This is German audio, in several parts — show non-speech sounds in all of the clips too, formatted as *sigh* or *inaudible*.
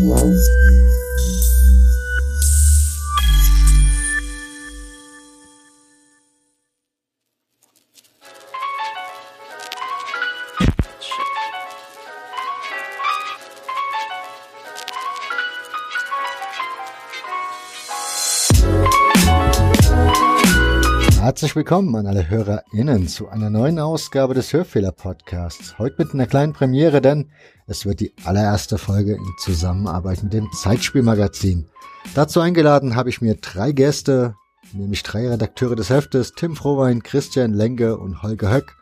Love. Herzlich willkommen an alle HörerInnen zu einer neuen Ausgabe des Hörfehler-Podcasts. Heute mit einer kleinen Premiere, denn es wird die allererste Folge in Zusammenarbeit mit dem Zeitspielmagazin. Dazu eingeladen habe ich mir drei Gäste, nämlich drei Redakteure des Heftes, Tim Frohwein, Christian Lenke und Holger Höck.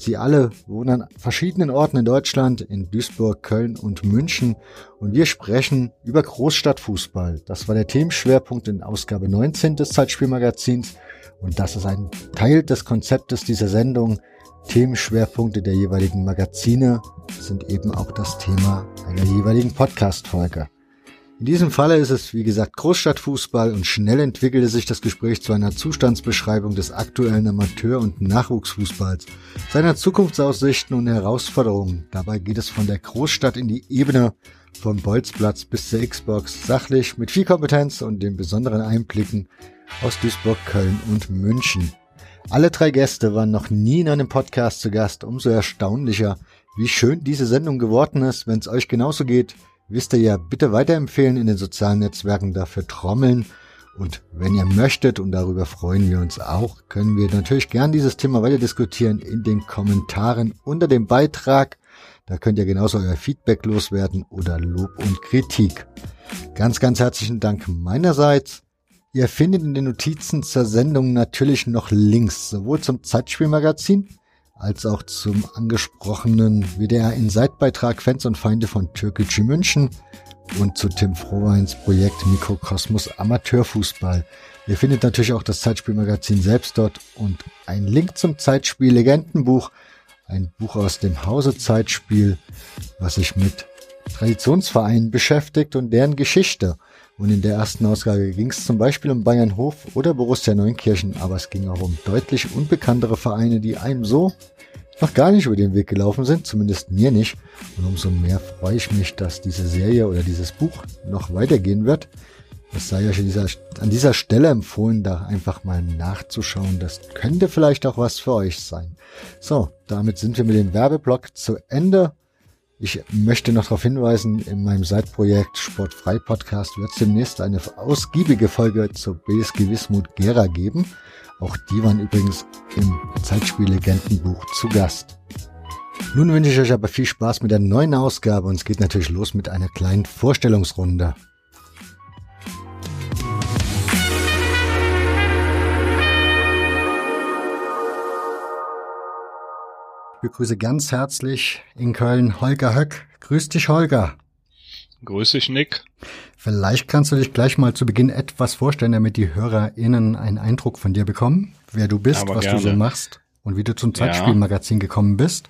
Sie alle wohnen an verschiedenen Orten in Deutschland, in Duisburg, Köln und München. Und wir sprechen über Großstadtfußball. Das war der Themenschwerpunkt in Ausgabe 19 des Zeitspielmagazins. Und das ist ein Teil des Konzeptes dieser Sendung. Themenschwerpunkte der jeweiligen Magazine sind eben auch das Thema einer jeweiligen Podcast-Folge. In diesem Falle ist es, wie gesagt, Großstadtfußball und schnell entwickelte sich das Gespräch zu einer Zustandsbeschreibung des aktuellen Amateur- und Nachwuchsfußballs, seiner Zukunftsaussichten und Herausforderungen. Dabei geht es von der Großstadt in die Ebene, vom Bolzplatz bis zur Xbox, sachlich, mit viel Kompetenz und den besonderen Einblicken aus Duisburg, Köln und München. Alle drei Gäste waren noch nie in einem Podcast zu Gast. Umso erstaunlicher, wie schön diese Sendung geworden ist. Wenn es euch genauso geht, wisst ihr ja, bitte weiterempfehlen in den sozialen Netzwerken, dafür trommeln. Und wenn ihr möchtet, und darüber freuen wir uns auch, können wir natürlich gern dieses Thema weiter diskutieren in den Kommentaren unter dem Beitrag. Da könnt ihr genauso euer Feedback loswerden oder Lob und Kritik. Ganz, ganz herzlichen Dank meinerseits. Ihr findet in den Notizen zur Sendung natürlich noch Links, sowohl zum Zeitspielmagazin als auch zum angesprochenen WDR Inside-Beitrag Fans und Feinde von Türkgücü München und zu Tim Frohweins Projekt Mikrokosmos Amateurfußball. Ihr findet natürlich auch das Zeitspielmagazin selbst dort und ein Link zum Zeitspiel Legendenbuch, ein Buch aus dem Hause Zeitspiel, was sich mit Traditionsvereinen beschäftigt und deren Geschichte. Und in der ersten Ausgabe ging es zum Beispiel um Bayern Hof oder Borussia Neunkirchen, aber es ging auch um deutlich unbekanntere Vereine, die einem so noch gar nicht über den Weg gelaufen sind, zumindest mir nicht. Und umso mehr freue ich mich, dass diese Serie oder dieses Buch noch weitergehen wird. Es sei euch an dieser, an dieser Stelle empfohlen, da einfach mal nachzuschauen. Das könnte vielleicht auch was für euch sein. So, damit sind wir mit dem Werbeblock zu Ende. Ich möchte noch darauf hinweisen, in meinem Seitprojekt Sportfrei Podcast wird es demnächst eine ausgiebige Folge zur BSG Wismut Gera geben. Auch die waren übrigens im Zeitspiel-Legendenbuch zu Gast. Nun wünsche ich euch aber viel Spaß mit der neuen Ausgabe und es geht natürlich los mit einer kleinen Vorstellungsrunde. Begrüße ganz herzlich in Köln Holger Höck. Grüß dich, Holger. Grüß dich, Nick. Vielleicht kannst du dich gleich mal zu Beginn etwas vorstellen, damit die HörerInnen einen Eindruck von dir bekommen, wer du bist, Aber was gerne. du so machst und wie du zum Zeitspielmagazin ja, gekommen bist.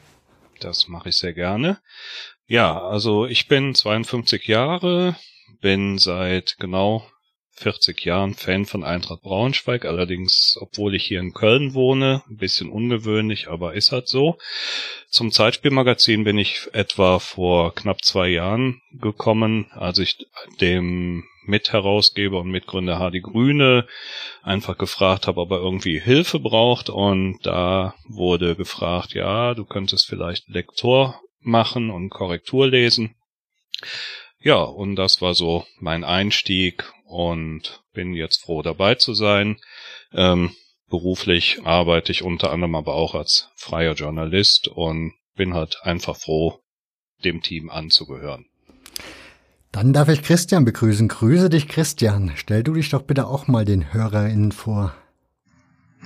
Das mache ich sehr gerne. Ja, also ich bin 52 Jahre, bin seit genau 40 Jahren Fan von Eintracht Braunschweig, allerdings, obwohl ich hier in Köln wohne, ein bisschen ungewöhnlich, aber ist halt so. Zum Zeitspielmagazin bin ich etwa vor knapp zwei Jahren gekommen, als ich dem Mitherausgeber und Mitgründer Hardy Grüne einfach gefragt habe, ob er irgendwie Hilfe braucht und da wurde gefragt, ja, du könntest vielleicht Lektor machen und Korrektur lesen. Ja, und das war so mein Einstieg und bin jetzt froh dabei zu sein. Ähm, beruflich arbeite ich unter anderem aber auch als freier Journalist und bin halt einfach froh, dem Team anzugehören. Dann darf ich Christian begrüßen. Grüße dich, Christian. Stell du dich doch bitte auch mal den HörerInnen vor.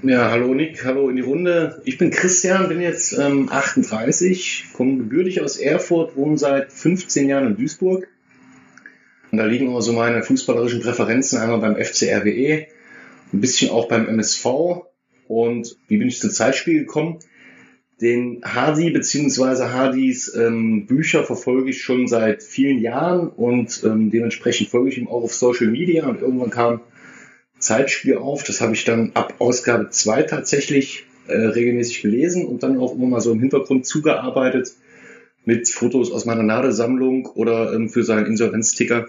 Ja, hallo Nick, hallo in die Runde. Ich bin Christian, bin jetzt ähm, 38, komme gebürtig aus Erfurt, wohne seit 15 Jahren in Duisburg und da liegen auch so meine fußballerischen Präferenzen einmal beim FC RWE, ein bisschen auch beim MSV. Und wie bin ich zum Zeitspiel gekommen? Den Hardy bzw. Hardys ähm, Bücher verfolge ich schon seit vielen Jahren und ähm, dementsprechend folge ich ihm auch auf Social Media und irgendwann kam Zeitspiel auf. Das habe ich dann ab Ausgabe 2 tatsächlich äh, regelmäßig gelesen und dann auch immer mal so im Hintergrund zugearbeitet mit Fotos aus meiner Nadelsammlung oder ähm, für seinen Insolvenzticker.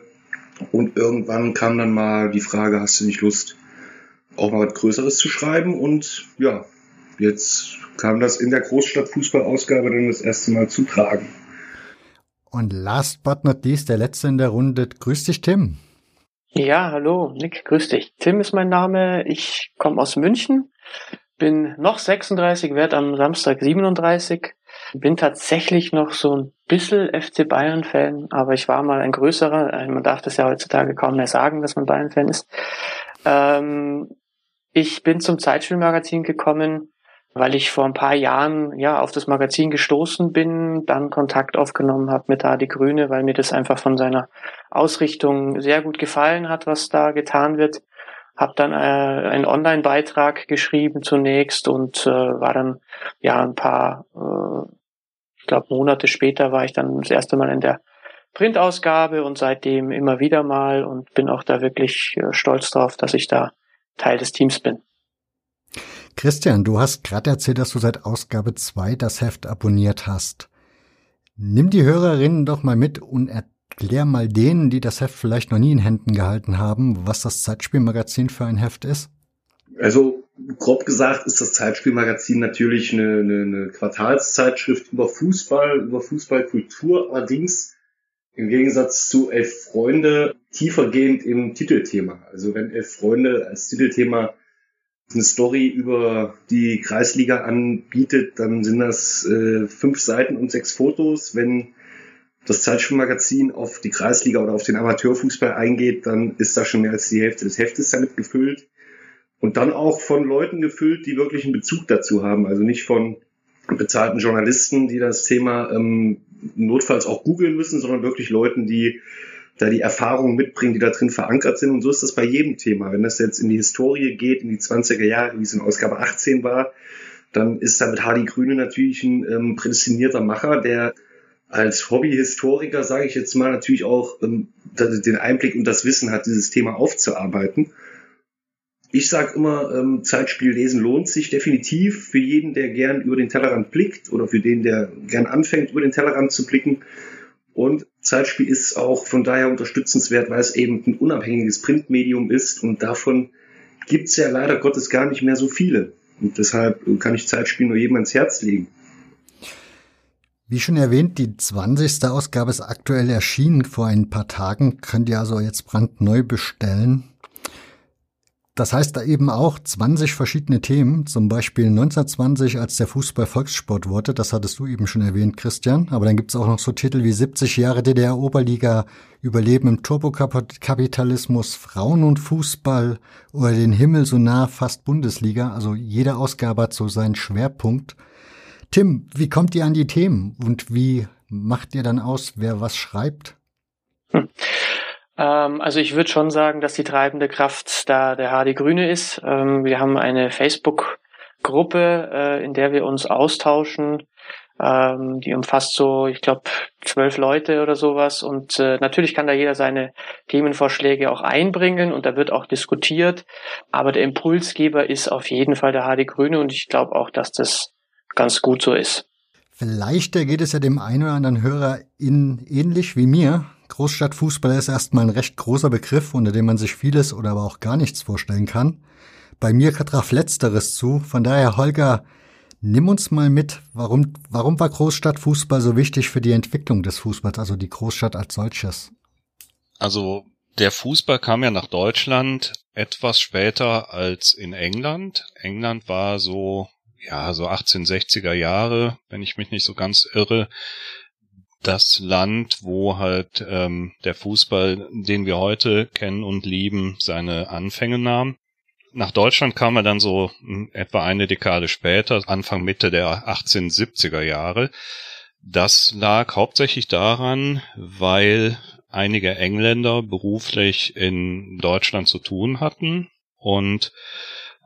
Und irgendwann kam dann mal die Frage, hast du nicht Lust, auch mal was Größeres zu schreiben? Und ja, jetzt kam das in der Großstadtfußballausgabe dann das erste Mal zu tragen. Und last but not least, der letzte in der Runde. Grüß dich, Tim. Ja, hallo, Nick, grüß dich. Tim ist mein Name. Ich komme aus München, bin noch 36, werde am Samstag 37. Bin tatsächlich noch so ein bisschen FC Bayern-Fan, aber ich war mal ein größerer. Äh, man darf das ja heutzutage kaum mehr sagen, dass man Bayern-Fan ist. Ähm, ich bin zum Zeitspielmagazin gekommen, weil ich vor ein paar Jahren ja auf das Magazin gestoßen bin, dann Kontakt aufgenommen habe mit Adi Grüne, weil mir das einfach von seiner Ausrichtung sehr gut gefallen hat, was da getan wird. Hab dann äh, einen Online-Beitrag geschrieben zunächst und äh, war dann ja ein paar, äh, ich glaube Monate später war ich dann das erste Mal in der Printausgabe und seitdem immer wieder mal und bin auch da wirklich äh, stolz drauf, dass ich da Teil des Teams bin. Christian, du hast gerade erzählt, dass du seit Ausgabe 2 das Heft abonniert hast. Nimm die Hörerinnen doch mal mit und erklär mal denen, die das Heft vielleicht noch nie in Händen gehalten haben, was das Zeitspielmagazin für ein Heft ist. Also grob gesagt ist das Zeitspielmagazin natürlich eine, eine, eine Quartalszeitschrift über Fußball, über Fußballkultur, allerdings im Gegensatz zu Elf Freunde tiefergehend im Titelthema. Also wenn Elf Freunde als Titelthema eine Story über die Kreisliga anbietet, dann sind das äh, fünf Seiten und sechs Fotos. Wenn das Zeitspielmagazin auf die Kreisliga oder auf den Amateurfußball eingeht, dann ist da schon mehr als die Hälfte des Heftes damit gefüllt. Und dann auch von Leuten gefüllt, die wirklich einen Bezug dazu haben. Also nicht von bezahlten Journalisten, die das Thema ähm, notfalls auch googeln müssen, sondern wirklich Leuten, die da die Erfahrungen mitbringen, die da drin verankert sind. Und so ist das bei jedem Thema. Wenn das jetzt in die Historie geht, in die 20er Jahre, wie es in Ausgabe 18 war, dann ist da mit Hardy Grüne natürlich ein ähm, prädestinierter Macher, der als Hobbyhistoriker, sage ich jetzt mal, natürlich auch ähm, den Einblick und das Wissen hat, dieses Thema aufzuarbeiten. Ich sage immer, ähm, Zeitspiel lesen lohnt sich definitiv für jeden, der gern über den Tellerrand blickt oder für den, der gern anfängt, über den Tellerrand zu blicken. Und Zeitspiel ist auch von daher unterstützenswert, weil es eben ein unabhängiges Printmedium ist und davon gibt es ja leider Gottes gar nicht mehr so viele. Und deshalb kann ich Zeitspiel nur jedem ans Herz legen. Wie schon erwähnt, die 20. Ausgabe ist aktuell erschienen vor ein paar Tagen. Könnt ihr also jetzt brandneu bestellen. Das heißt da eben auch 20 verschiedene Themen, zum Beispiel 1920, als der Fußball Volkssport wurde, das hattest du eben schon erwähnt, Christian, aber dann gibt's auch noch so Titel wie 70 Jahre DDR-Oberliga, Überleben im Turbokapitalismus, Frauen und Fußball oder den Himmel so nah fast Bundesliga, also jede Ausgabe hat so seinen Schwerpunkt. Tim, wie kommt ihr an die Themen und wie macht ihr dann aus, wer was schreibt? Hm. Ähm, also ich würde schon sagen, dass die treibende Kraft da der HD Grüne ist. Ähm, wir haben eine Facebook-Gruppe, äh, in der wir uns austauschen. Ähm, die umfasst so, ich glaube, zwölf Leute oder sowas. Und äh, natürlich kann da jeder seine Themenvorschläge auch einbringen und da wird auch diskutiert. Aber der Impulsgeber ist auf jeden Fall der HD Grüne und ich glaube auch, dass das ganz gut so ist. Vielleicht geht es ja dem einen oder anderen Hörer in ähnlich wie mir. Großstadtfußball ist erstmal ein recht großer Begriff, unter dem man sich vieles oder aber auch gar nichts vorstellen kann. Bei mir traf Letzteres zu. Von daher, Holger, nimm uns mal mit. Warum, warum war Großstadtfußball so wichtig für die Entwicklung des Fußballs, also die Großstadt als solches? Also, der Fußball kam ja nach Deutschland etwas später als in England. England war so, ja, so 1860er Jahre, wenn ich mich nicht so ganz irre, das Land, wo halt ähm, der Fußball, den wir heute kennen und lieben, seine Anfänge nahm. Nach Deutschland kam er dann so hm, etwa eine Dekade später, Anfang Mitte der 1870er Jahre. Das lag hauptsächlich daran, weil einige Engländer beruflich in Deutschland zu tun hatten und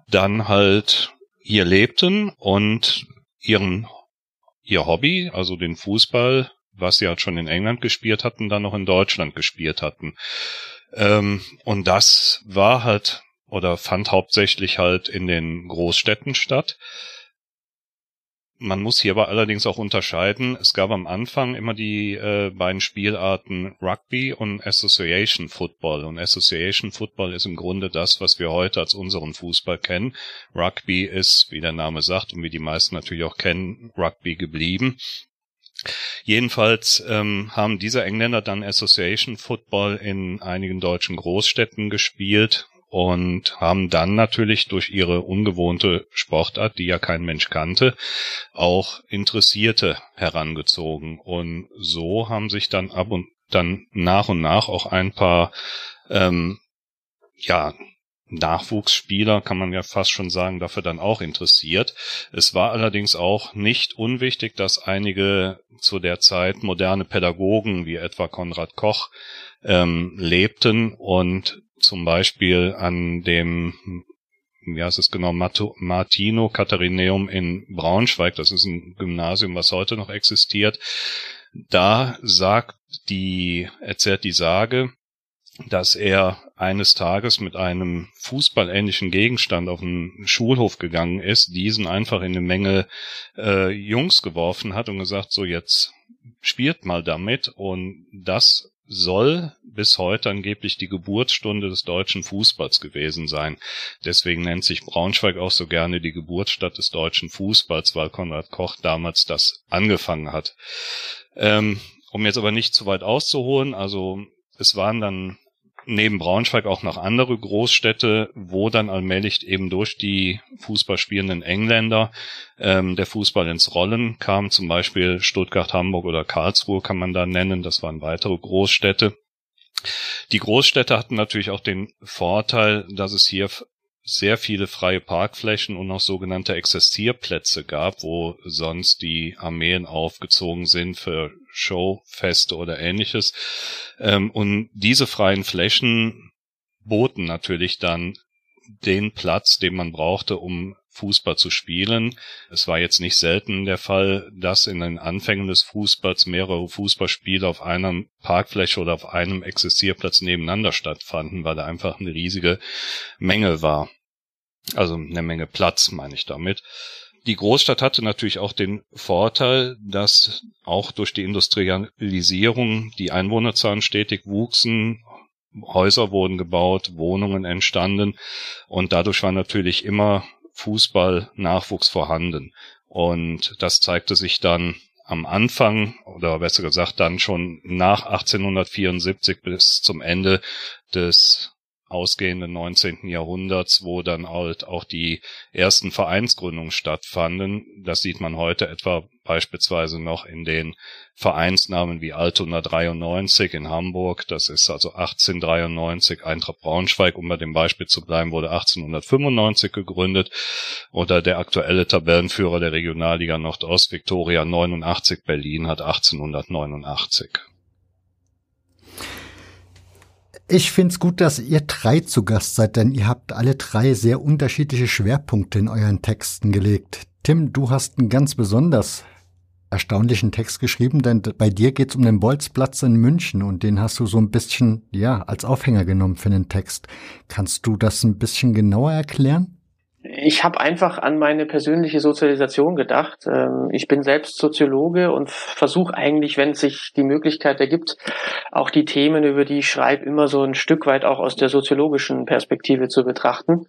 dann halt hier lebten und ihren ihr Hobby, also den Fußball, was sie halt schon in England gespielt hatten, dann noch in Deutschland gespielt hatten. Ähm, und das war halt oder fand hauptsächlich halt in den Großstädten statt. man muss hierbei allerdings auch unterscheiden. Es gab am Anfang immer die äh, beiden Spielarten Rugby und Association Football. Und Association Football ist im Grunde das, was wir heute als unseren Fußball kennen. Rugby ist, wie der Name sagt und wie die meisten natürlich auch kennen, Rugby geblieben. Jedenfalls ähm, haben diese Engländer dann Association Football in einigen deutschen Großstädten gespielt und haben dann natürlich durch ihre ungewohnte Sportart, die ja kein Mensch kannte, auch Interessierte herangezogen. Und so haben sich dann ab und dann nach und nach auch ein paar ähm, ja Nachwuchsspieler, kann man ja fast schon sagen, dafür dann auch interessiert. Es war allerdings auch nicht unwichtig, dass einige zu der Zeit moderne Pädagogen wie etwa Konrad Koch ähm, lebten und zum Beispiel an dem wie heißt es genau, Martino Katharineum in Braunschweig, das ist ein Gymnasium, was heute noch existiert. Da sagt die, erzählt die Sage, dass er eines Tages mit einem fußballähnlichen Gegenstand auf den Schulhof gegangen ist, diesen einfach in eine Menge äh, Jungs geworfen hat und gesagt, so jetzt spielt mal damit und das soll bis heute angeblich die Geburtsstunde des deutschen Fußballs gewesen sein. Deswegen nennt sich Braunschweig auch so gerne die Geburtsstadt des deutschen Fußballs, weil Konrad Koch damals das angefangen hat. Ähm, um jetzt aber nicht zu weit auszuholen, also es waren dann neben Braunschweig auch noch andere Großstädte, wo dann allmählich eben durch die Fußballspielenden Engländer ähm, der Fußball ins Rollen kam. Zum Beispiel Stuttgart, Hamburg oder Karlsruhe kann man da nennen. Das waren weitere Großstädte. Die Großstädte hatten natürlich auch den Vorteil, dass es hier sehr viele freie Parkflächen und auch sogenannte Exzessierplätze gab, wo sonst die Armeen aufgezogen sind für Showfeste oder ähnliches. Ähm, und diese freien Flächen boten natürlich dann den Platz, den man brauchte, um Fußball zu spielen. Es war jetzt nicht selten der Fall, dass in den Anfängen des Fußballs mehrere Fußballspiele auf einer Parkfläche oder auf einem Existierplatz nebeneinander stattfanden, weil da einfach eine riesige Menge war. Also eine Menge Platz, meine ich damit. Die Großstadt hatte natürlich auch den Vorteil, dass auch durch die Industrialisierung die Einwohnerzahlen stetig wuchsen, Häuser wurden gebaut, Wohnungen entstanden und dadurch war natürlich immer Fußball-Nachwuchs vorhanden. Und das zeigte sich dann am Anfang oder besser gesagt dann schon nach 1874 bis zum Ende des ausgehenden 19. Jahrhunderts, wo dann halt auch die ersten Vereinsgründungen stattfanden. Das sieht man heute etwa beispielsweise noch in den Vereinsnamen wie Altona 93 in Hamburg. Das ist also 1893. Eintracht Braunschweig, um bei dem Beispiel zu bleiben, wurde 1895 gegründet. Oder der aktuelle Tabellenführer der Regionalliga Nordost, Viktoria 89 Berlin, hat 1889. Ich find's gut, dass ihr drei zu Gast seid, denn ihr habt alle drei sehr unterschiedliche Schwerpunkte in euren Texten gelegt. Tim, du hast einen ganz besonders erstaunlichen Text geschrieben, denn bei dir geht's um den Bolzplatz in München und den hast du so ein bisschen, ja, als Aufhänger genommen für den Text. Kannst du das ein bisschen genauer erklären? Ich habe einfach an meine persönliche Sozialisation gedacht. Ähm, ich bin selbst Soziologe und versuche eigentlich, wenn sich die Möglichkeit ergibt, auch die Themen, über die ich schreibe, immer so ein Stück weit auch aus der soziologischen Perspektive zu betrachten.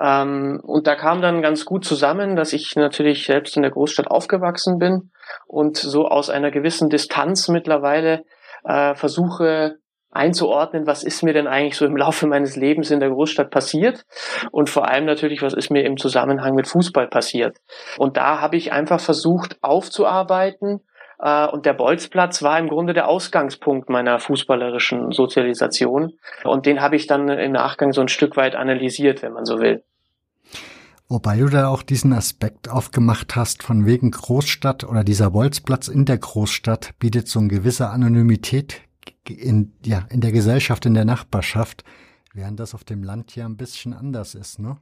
Ähm, und da kam dann ganz gut zusammen, dass ich natürlich selbst in der Großstadt aufgewachsen bin und so aus einer gewissen Distanz mittlerweile äh, versuche, einzuordnen, was ist mir denn eigentlich so im Laufe meines Lebens in der Großstadt passiert und vor allem natürlich, was ist mir im Zusammenhang mit Fußball passiert. Und da habe ich einfach versucht aufzuarbeiten äh, und der Bolzplatz war im Grunde der Ausgangspunkt meiner fußballerischen Sozialisation und den habe ich dann im Nachgang so ein Stück weit analysiert, wenn man so will. Wobei du da auch diesen Aspekt aufgemacht hast, von wegen Großstadt oder dieser Bolzplatz in der Großstadt bietet so eine gewisse Anonymität in, ja, in der Gesellschaft, in der Nachbarschaft, während das auf dem Land ja ein bisschen anders ist, ne?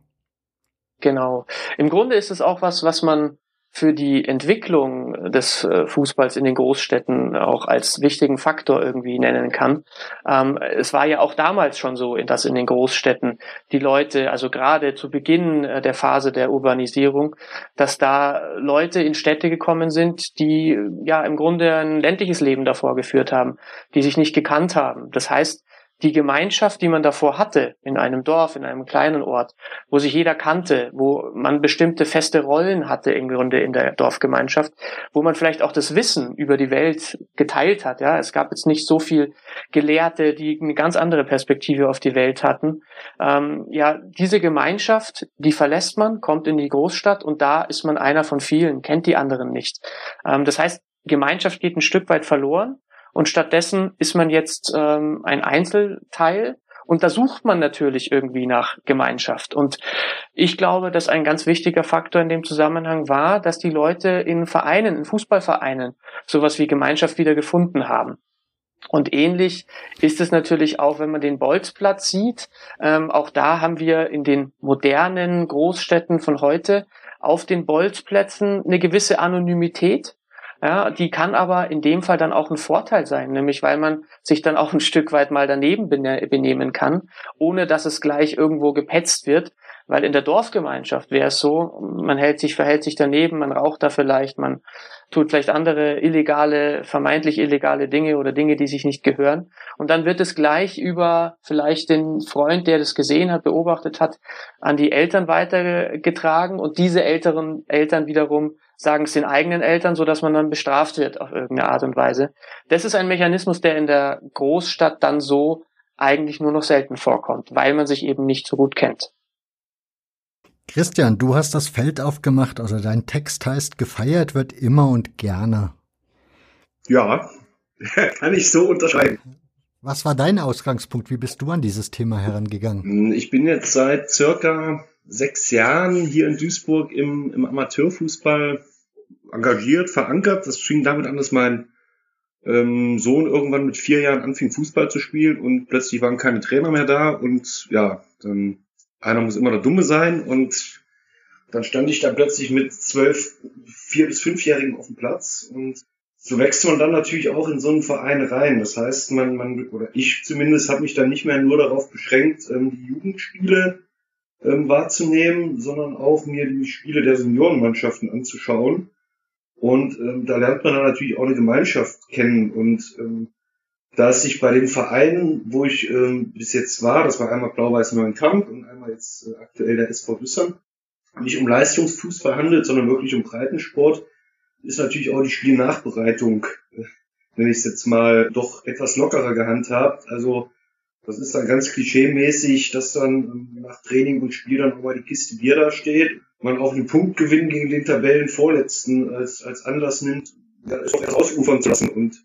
Genau. Im Grunde ist es auch was, was man für die Entwicklung des äh, Fußballs in den Großstädten auch als wichtigen Faktor irgendwie nennen kann. Ähm, es war ja auch damals schon so, dass in den Großstädten die Leute, also gerade zu Beginn äh, der Phase der Urbanisierung, dass da Leute in Städte gekommen sind, die ja im Grunde ein ländliches Leben davor geführt haben, die sich nicht gekannt haben. Das heißt, die Gemeinschaft, die man davor hatte, in einem Dorf, in einem kleinen Ort, wo sich jeder kannte, wo man bestimmte feste Rollen hatte im Grunde in der Dorfgemeinschaft, wo man vielleicht auch das Wissen über die Welt geteilt hat. Ja, es gab jetzt nicht so viel Gelehrte, die eine ganz andere Perspektive auf die Welt hatten. Ähm, ja, diese Gemeinschaft, die verlässt man, kommt in die Großstadt und da ist man einer von vielen, kennt die anderen nicht. Ähm, das heißt, Gemeinschaft geht ein Stück weit verloren und stattdessen ist man jetzt ähm, ein Einzelteil und da sucht man natürlich irgendwie nach Gemeinschaft. Und ich glaube, dass ein ganz wichtiger Faktor in dem Zusammenhang war, dass die Leute in Vereinen, in Fußballvereinen, sowas wie Gemeinschaft wieder gefunden haben. Und ähnlich ist es natürlich auch, wenn man den Bolzplatz sieht. Ähm, auch da haben wir in den modernen Großstädten von heute auf den Bolzplätzen eine gewisse Anonymität. Ja, die kann aber in dem Fall dann auch ein Vorteil sein, nämlich weil man sich dann auch ein Stück weit mal daneben benehmen kann, ohne dass es gleich irgendwo gepetzt wird. Weil in der Dorfgemeinschaft wäre es so, man hält sich, verhält sich daneben, man raucht da vielleicht, man tut vielleicht andere illegale, vermeintlich illegale Dinge oder Dinge, die sich nicht gehören. Und dann wird es gleich über vielleicht den Freund, der das gesehen hat, beobachtet hat, an die Eltern weitergetragen und diese älteren Eltern wiederum sagen es den eigenen Eltern, so dass man dann bestraft wird auf irgendeine Art und Weise. Das ist ein Mechanismus, der in der Großstadt dann so eigentlich nur noch selten vorkommt, weil man sich eben nicht so gut kennt. Christian, du hast das Feld aufgemacht, also dein Text heißt, gefeiert wird immer und gerne. Ja, *laughs* kann ich so unterschreiben. Was war dein Ausgangspunkt? Wie bist du an dieses Thema herangegangen? Ich bin jetzt seit circa sechs Jahren hier in Duisburg im, im Amateurfußball engagiert, verankert. Das fing damit an, dass mein ähm, Sohn irgendwann mit vier Jahren anfing, Fußball zu spielen und plötzlich waren keine Trainer mehr da und ja, dann einer muss immer der Dumme sein und dann stand ich da plötzlich mit zwölf, vier bis fünfjährigen auf dem Platz und so wächst man dann natürlich auch in so einen Verein rein. Das heißt, man, man oder ich zumindest habe mich dann nicht mehr nur darauf beschränkt, ähm, die Jugendspiele ähm, wahrzunehmen, sondern auch mir die Spiele der Seniorenmannschaften anzuschauen. Und ähm, da lernt man dann natürlich auch eine Gemeinschaft kennen. Und ähm, da es sich bei den Vereinen, wo ich ähm, bis jetzt war, das war einmal Blau-Weiß Neuenkamp und einmal jetzt äh, aktuell der SV Düssern, nicht um Leistungsfußball handelt, sondern wirklich um Breitensport, ist natürlich auch die Spielnachbereitung, äh, nenne ich es jetzt mal, doch etwas lockerer gehandhabt. Also das ist dann ganz klischee-mäßig, dass dann nach Training und Spiel dann auch mal die Kiste Bier da steht, man auch einen Punktgewinn gegen den Tabellenvorletzten als, als Anlass nimmt, erst ausufern zu lassen. Und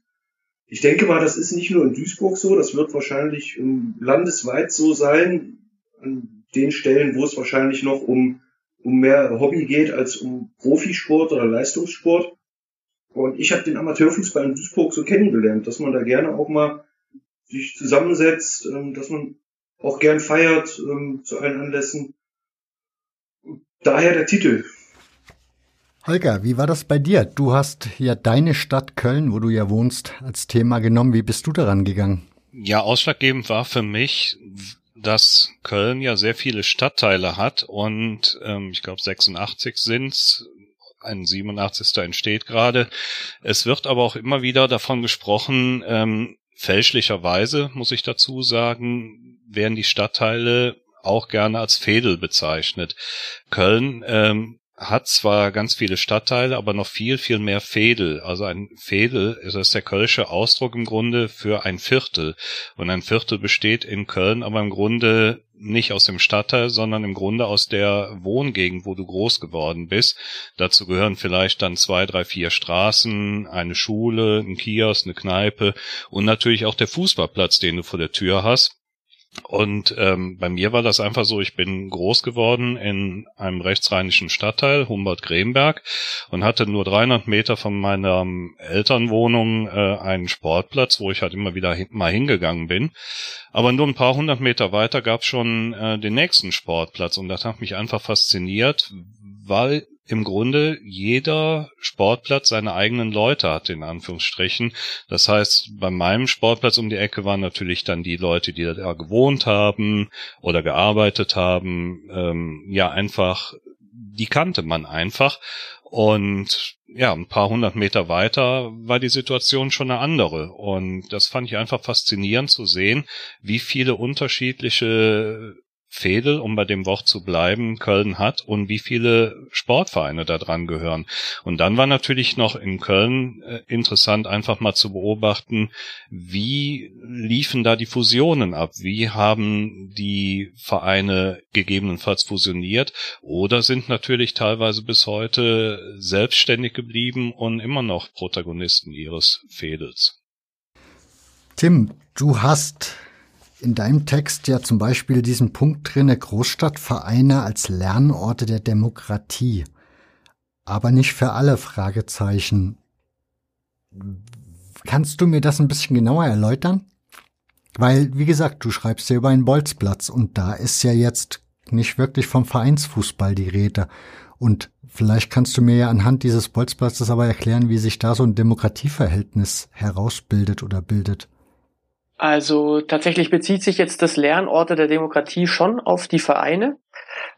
ich denke mal, das ist nicht nur in Duisburg so, das wird wahrscheinlich landesweit so sein, an den Stellen, wo es wahrscheinlich noch um, um mehr Hobby geht als um Profisport oder Leistungssport. Und ich habe den Amateurfußball in Duisburg so kennengelernt, dass man da gerne auch mal sich zusammensetzt, ähm, dass man auch gern feiert ähm, zu allen Anlässen. Daher der Titel. Holger, wie war das bei dir? Du hast ja deine Stadt Köln, wo du ja wohnst, als Thema genommen. Wie bist du daran gegangen? Ja, ausschlaggebend war für mich, dass Köln ja sehr viele Stadtteile hat und ähm, ich glaube 86 sind's, ein 87. entsteht gerade. Es wird aber auch immer wieder davon gesprochen, ähm, Fälschlicherweise, muss ich dazu sagen, werden die Stadtteile auch gerne als Fädel bezeichnet. Köln ähm, hat zwar ganz viele Stadtteile, aber noch viel, viel mehr Fädel. Also ein Fädel ist das der kölsche Ausdruck im Grunde für ein Viertel. Und ein Viertel besteht in Köln aber im Grunde nicht aus dem Stadtteil, sondern im Grunde aus der Wohngegend, wo du groß geworden bist. Dazu gehören vielleicht dann zwei, drei, vier Straßen, eine Schule, ein Kiosk, eine Kneipe und natürlich auch der Fußballplatz, den du vor der Tür hast. Und ähm, bei mir war das einfach so, ich bin groß geworden in einem rechtsrheinischen Stadtteil, Humboldt-Gremberg, und hatte nur 300 Meter von meiner Elternwohnung äh, einen Sportplatz, wo ich halt immer wieder hin mal hingegangen bin. Aber nur ein paar hundert Meter weiter gab es schon äh, den nächsten Sportplatz und das hat mich einfach fasziniert, weil im Grunde jeder Sportplatz seine eigenen Leute hat, in Anführungsstrichen. Das heißt, bei meinem Sportplatz um die Ecke waren natürlich dann die Leute, die da gewohnt haben oder gearbeitet haben. Ähm, ja, einfach, die kannte man einfach. Und ja, ein paar hundert Meter weiter war die Situation schon eine andere. Und das fand ich einfach faszinierend zu sehen, wie viele unterschiedliche Fädel, um bei dem Wort zu bleiben, Köln hat und wie viele Sportvereine da dran gehören. Und dann war natürlich noch in Köln äh, interessant, einfach mal zu beobachten, wie liefen da die Fusionen ab? Wie haben die Vereine gegebenenfalls fusioniert oder sind natürlich teilweise bis heute selbstständig geblieben und immer noch Protagonisten ihres Fädels? Tim, du hast in deinem Text ja zum Beispiel diesen Punkt drinne, Großstadtvereine als Lernorte der Demokratie. Aber nicht für alle Fragezeichen. Kannst du mir das ein bisschen genauer erläutern? Weil, wie gesagt, du schreibst ja über einen Bolzplatz und da ist ja jetzt nicht wirklich vom Vereinsfußball die Rede. Und vielleicht kannst du mir ja anhand dieses Bolzplatzes aber erklären, wie sich da so ein Demokratieverhältnis herausbildet oder bildet. Also tatsächlich bezieht sich jetzt das Lernorte der Demokratie schon auf die Vereine.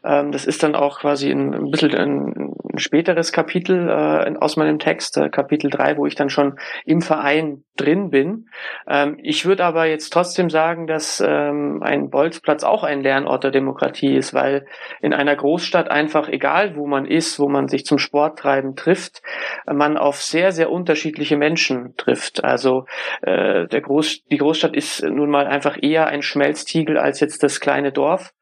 Ähm, das ist dann auch quasi ein, bisschen ein, ein späteres Kapitel äh, aus meinem Text, äh, Kapitel 3, wo ich dann schon im Verein drin bin. Ähm, ich würde aber jetzt trotzdem sagen, dass ähm, ein Bolzplatz auch ein Lernort der Demokratie ist, weil in einer Großstadt einfach, egal wo man ist, wo man sich zum Sport treiben trifft, man auf sehr, sehr unterschiedliche Menschen trifft. Also äh, der Groß, die Großstadt ist nun mal einfach eher ein Schmelztiegel als jetzt das kleine Dorf.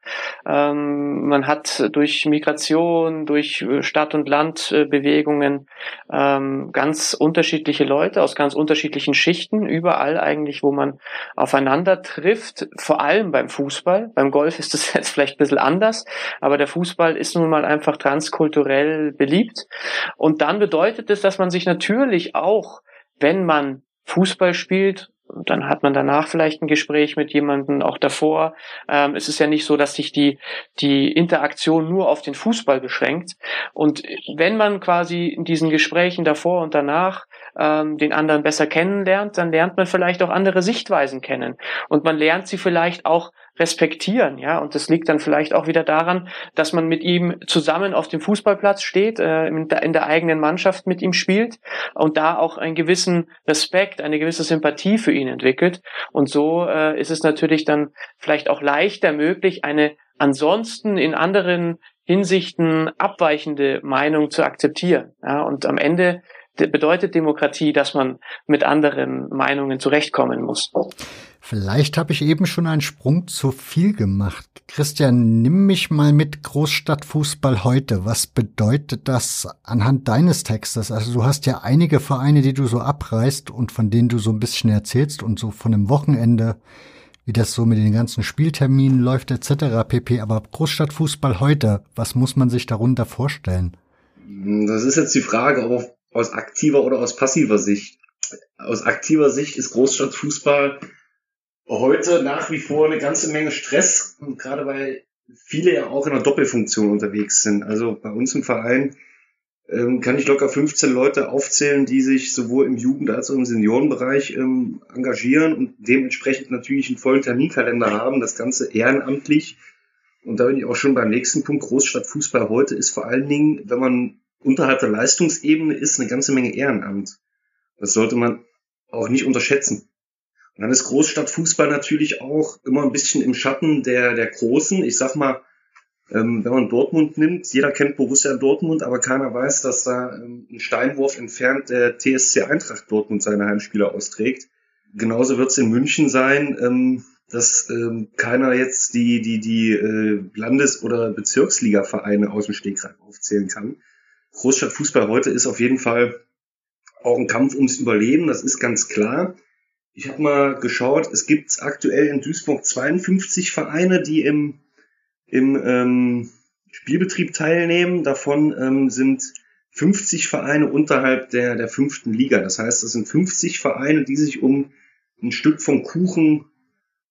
Ähm, man hat durch Migration, durch äh, Stadt- und Landbewegungen ähm, ganz unterschiedliche Leute aus ganz unterschiedlichen Schichten, überall eigentlich, wo man aufeinander trifft, vor allem beim Fußball. Beim Golf ist das *laughs* jetzt vielleicht ein bisschen anders, aber der Fußball ist nun mal einfach transkulturell beliebt. Und dann bedeutet es, dass man sich natürlich auch, wenn man Fußball spielt und dann hat man danach vielleicht ein Gespräch mit jemandem, auch davor. Ähm, es ist ja nicht so, dass sich die, die Interaktion nur auf den Fußball beschränkt. Und wenn man quasi in diesen Gesprächen davor und danach ähm, den anderen besser kennenlernt, dann lernt man vielleicht auch andere Sichtweisen kennen. Und man lernt sie vielleicht auch respektieren, ja. Und das liegt dann vielleicht auch wieder daran, dass man mit ihm zusammen auf dem Fußballplatz steht, äh, in, der, eigenen Mannschaft mit ihm spielt und da auch einen gewissen Respekt, eine gewisse Sympathie für ihn entwickelt. Und so äh, ist es natürlich dann vielleicht auch leichter möglich, eine ansonsten in anderen Hinsichten abweichende Meinung zu akzeptieren. Ja, und am Ende bedeutet Demokratie, dass man mit anderen Meinungen zurechtkommen muss. Vielleicht habe ich eben schon einen Sprung zu viel gemacht. Christian, nimm mich mal mit Großstadtfußball heute. Was bedeutet das anhand deines Textes? Also du hast ja einige Vereine, die du so abreißt und von denen du so ein bisschen erzählst und so von dem Wochenende, wie das so mit den ganzen Spielterminen läuft etc. pp. Aber Großstadtfußball heute, was muss man sich darunter vorstellen? Das ist jetzt die Frage, ob aus aktiver oder aus passiver Sicht. Aus aktiver Sicht ist Großstadtfußball heute nach wie vor eine ganze Menge Stress, gerade weil viele ja auch in einer Doppelfunktion unterwegs sind. Also bei uns im Verein ähm, kann ich locker 15 Leute aufzählen, die sich sowohl im Jugend- als auch im Seniorenbereich ähm, engagieren und dementsprechend natürlich einen vollen Terminkalender haben, das Ganze ehrenamtlich. Und da bin ich auch schon beim nächsten Punkt. Großstadtfußball heute ist vor allen Dingen, wenn man unterhalb der Leistungsebene ist, eine ganze Menge Ehrenamt. Das sollte man auch nicht unterschätzen. Und dann ist Großstadtfußball natürlich auch immer ein bisschen im Schatten der, der Großen. Ich sag mal, ähm, wenn man Dortmund nimmt, jeder kennt Borussia Dortmund, aber keiner weiß, dass da ähm, ein Steinwurf entfernt der TSC Eintracht Dortmund seine Heimspieler austrägt. Genauso wird es in München sein, ähm, dass ähm, keiner jetzt die, die, die äh, Landes- oder Bezirksliga-Vereine aus dem Stegreif aufzählen kann. Großstadtfußball heute ist auf jeden Fall auch ein Kampf ums Überleben, das ist ganz klar. Ich habe mal geschaut, es gibt aktuell in Duisburg 52 Vereine, die im, im ähm, Spielbetrieb teilnehmen. Davon ähm, sind 50 Vereine unterhalb der, der fünften Liga. Das heißt, das sind 50 Vereine, die sich um ein Stück vom Kuchen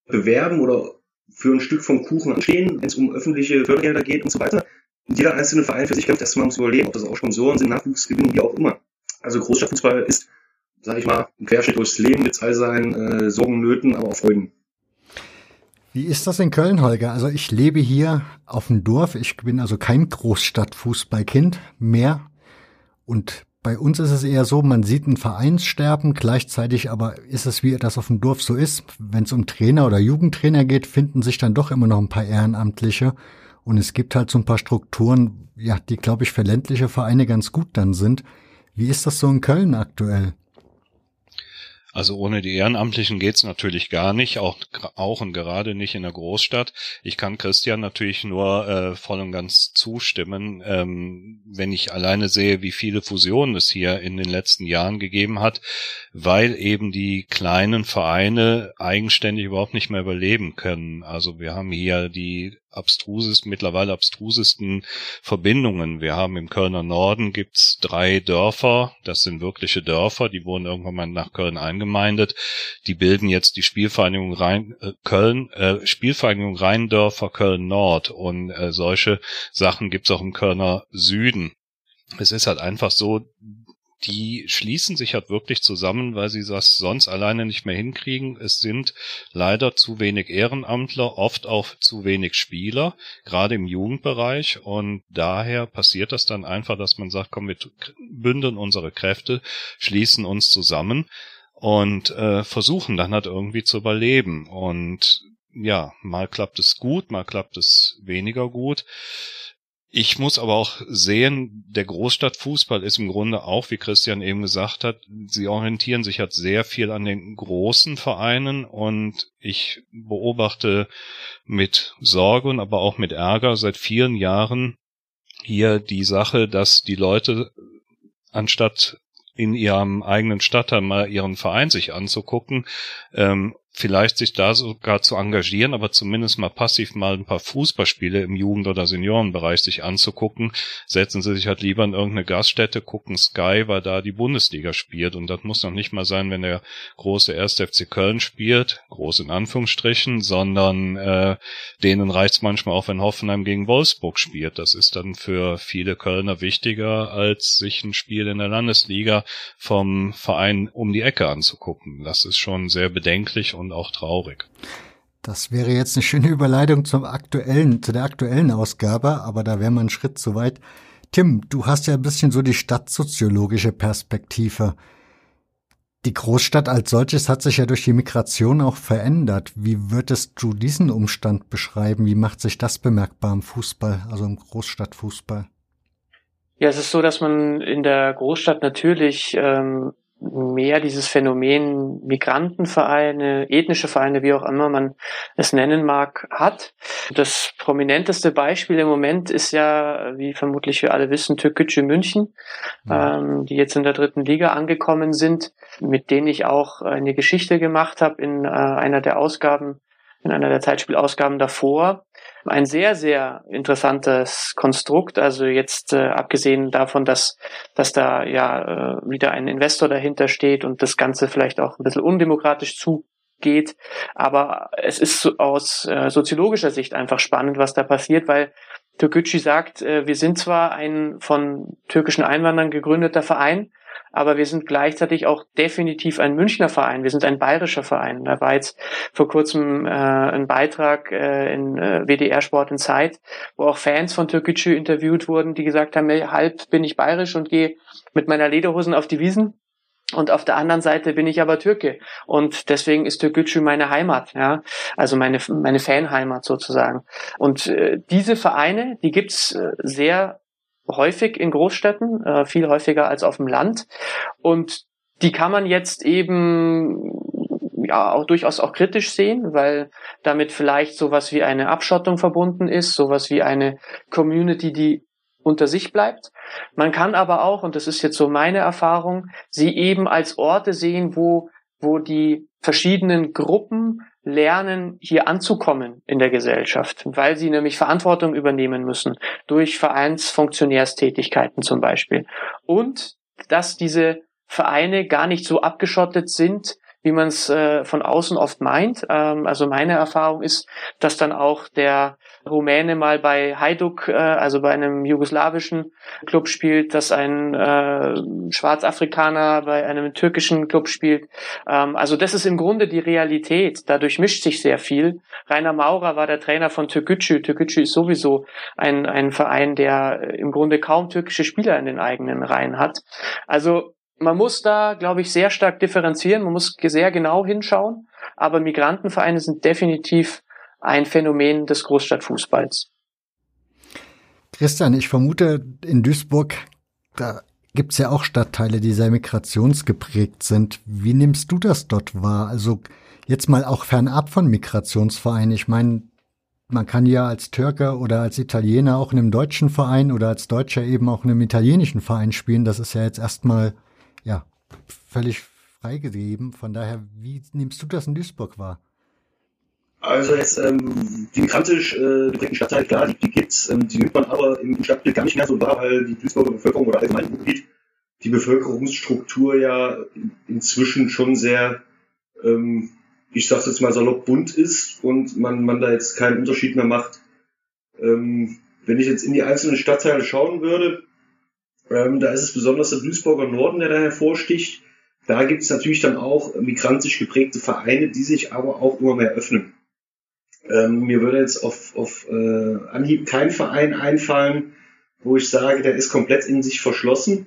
bewerben oder für ein Stück vom Kuchen anstehen, wenn es um öffentliche Fördergelder geht und so weiter. Jeder einzelne Verein für sich kämpft erstmal ums Überleben, ob das auch Sponsoren sind, Nachwuchsgewinnung, wie auch immer. Also Großstadtfußball ist, sag ich mal, ein Querschnitt durchs Leben mit all seinen äh, Sorgen, Nöten, aber auch Freuden. Wie ist das in Köln, Holger? Also ich lebe hier auf dem Dorf. Ich bin also kein Großstadtfußballkind mehr. Und bei uns ist es eher so, man sieht ein Vereinssterben, gleichzeitig aber ist es, wie das auf dem Dorf so ist. Wenn es um Trainer oder Jugendtrainer geht, finden sich dann doch immer noch ein paar Ehrenamtliche. Und es gibt halt so ein paar Strukturen, ja, die, glaube ich, für ländliche Vereine ganz gut dann sind. Wie ist das so in Köln aktuell? Also ohne die Ehrenamtlichen geht's natürlich gar nicht, auch, auch und gerade nicht in der Großstadt. Ich kann Christian natürlich nur äh, voll und ganz zustimmen, ähm, wenn ich alleine sehe, wie viele Fusionen es hier in den letzten Jahren gegeben hat, weil eben die kleinen Vereine eigenständig überhaupt nicht mehr überleben können. Also wir haben hier die abstrusesten, mittlerweile abstrusesten Verbindungen. Wir haben im Kölner Norden gibt's drei Dörfer, das sind wirkliche Dörfer, die wurden irgendwann mal nach Köln eingemeindet. Die bilden jetzt die Spielvereinigung Rhein, äh, Köln, äh, Spielvereinigung Rheindörfer Köln Nord und äh, solche Sachen gibt's auch im Kölner Süden. Es ist halt einfach so, die schließen sich halt wirklich zusammen, weil sie das sonst alleine nicht mehr hinkriegen. Es sind leider zu wenig Ehrenamtler, oft auch zu wenig Spieler, gerade im Jugendbereich. Und daher passiert das dann einfach, dass man sagt, komm, wir bündeln unsere Kräfte, schließen uns zusammen und äh, versuchen dann halt irgendwie zu überleben. Und ja, mal klappt es gut, mal klappt es weniger gut. Ich muss aber auch sehen, der Großstadtfußball ist im Grunde auch, wie Christian eben gesagt hat, sie orientieren sich halt sehr viel an den großen Vereinen und ich beobachte mit Sorge und aber auch mit Ärger seit vielen Jahren hier die Sache, dass die Leute anstatt in ihrem eigenen Stadtteil mal ihren Verein sich anzugucken, ähm, vielleicht sich da sogar zu engagieren, aber zumindest mal passiv mal ein paar Fußballspiele im Jugend- oder Seniorenbereich sich anzugucken, setzen sie sich halt lieber in irgendeine Gaststätte, gucken Sky, weil da die Bundesliga spielt und das muss noch nicht mal sein, wenn der große 1. FC Köln spielt, groß in Anführungsstrichen, sondern äh, denen reicht's manchmal auch, wenn Hoffenheim gegen Wolfsburg spielt. Das ist dann für viele Kölner wichtiger, als sich ein Spiel in der Landesliga vom Verein um die Ecke anzugucken. Das ist schon sehr bedenklich und auch traurig. Das wäre jetzt eine schöne Überleitung zum aktuellen, zu der aktuellen Ausgabe, aber da wäre man einen Schritt zu weit. Tim, du hast ja ein bisschen so die stadtsoziologische Perspektive. Die Großstadt als solches hat sich ja durch die Migration auch verändert. Wie würdest du diesen Umstand beschreiben? Wie macht sich das bemerkbar im Fußball, also im Großstadtfußball? Ja, es ist so, dass man in der Großstadt natürlich ähm, mehr dieses Phänomen Migrantenvereine, ethnische Vereine, wie auch immer man es nennen mag, hat. Das prominenteste Beispiel im Moment ist ja, wie vermutlich wir alle wissen, Türkgücü München, ja. ähm, die jetzt in der dritten Liga angekommen sind, mit denen ich auch eine Geschichte gemacht habe in äh, einer der Ausgaben, in einer der Zeitspielausgaben davor ein sehr, sehr interessantes Konstrukt. Also jetzt äh, abgesehen davon, dass, dass da ja äh, wieder ein Investor dahinter steht und das Ganze vielleicht auch ein bisschen undemokratisch zugeht. Aber es ist aus äh, soziologischer Sicht einfach spannend, was da passiert, weil Türkgücü sagt, äh, wir sind zwar ein von türkischen Einwanderern gegründeter Verein, aber wir sind gleichzeitig auch definitiv ein Münchner Verein. Wir sind ein bayerischer Verein. Da war jetzt vor kurzem äh, ein Beitrag äh, in äh, WDR Sport in Zeit, wo auch Fans von Türkgücü interviewt wurden, die gesagt haben, halb bin ich bayerisch und gehe mit meiner Lederhosen auf die Wiesen. Und auf der anderen Seite bin ich aber Türke. Und deswegen ist Türkgücü meine Heimat, ja. Also meine, meine Fanheimat sozusagen. Und äh, diese Vereine, die gibt's äh, sehr häufig in Großstädten, äh, viel häufiger als auf dem Land. Und die kann man jetzt eben ja auch durchaus auch kritisch sehen, weil damit vielleicht sowas wie eine Abschottung verbunden ist, sowas wie eine Community, die unter sich bleibt. Man kann aber auch, und das ist jetzt so meine Erfahrung, sie eben als Orte sehen, wo, wo die verschiedenen Gruppen lernen, hier anzukommen in der Gesellschaft, weil sie nämlich Verantwortung übernehmen müssen durch Vereinsfunktionärstätigkeiten zum Beispiel. Und dass diese Vereine gar nicht so abgeschottet sind, wie man es äh, von außen oft meint. Ähm, also meine Erfahrung ist, dass dann auch der Rumäne mal bei Hajduk, äh, also bei einem jugoslawischen Club spielt, dass ein äh, Schwarzafrikaner bei einem türkischen Club spielt. Ähm, also das ist im Grunde die Realität. Dadurch mischt sich sehr viel. Rainer Maurer war der Trainer von Türkgücü. Türkgücü ist sowieso ein, ein Verein, der im Grunde kaum türkische Spieler in den eigenen Reihen hat. Also man muss da, glaube ich, sehr stark differenzieren. Man muss sehr genau hinschauen. Aber Migrantenvereine sind definitiv ein Phänomen des Großstadtfußballs. Christian, ich vermute, in Duisburg, da gibt's ja auch Stadtteile, die sehr migrationsgeprägt sind. Wie nimmst du das dort wahr? Also jetzt mal auch fernab von Migrationsvereinen. Ich meine, man kann ja als Türke oder als Italiener auch in einem deutschen Verein oder als Deutscher eben auch in einem italienischen Verein spielen. Das ist ja jetzt erstmal, ja, völlig freigegeben. Von daher, wie nimmst du das in Duisburg wahr? Also jetzt ähm, die migrantisch äh, geprägten Stadtteile, klar, die, die gibt's, ähm, die nimmt man aber im Stadtbild gar nicht mehr so wahr, weil die Duisburger Bevölkerung oder allgemein im Gebiet die Bevölkerungsstruktur ja inzwischen schon sehr, ähm, ich sag's jetzt mal salopp, bunt ist und man, man da jetzt keinen Unterschied mehr macht. Ähm, wenn ich jetzt in die einzelnen Stadtteile schauen würde, ähm, da ist es besonders der Duisburger Norden, der da hervorsticht. Da gibt's natürlich dann auch migrantisch geprägte Vereine, die sich aber auch immer mehr öffnen. Ähm, mir würde jetzt auf, auf äh, Anhieb kein Verein einfallen, wo ich sage, der ist komplett in sich verschlossen.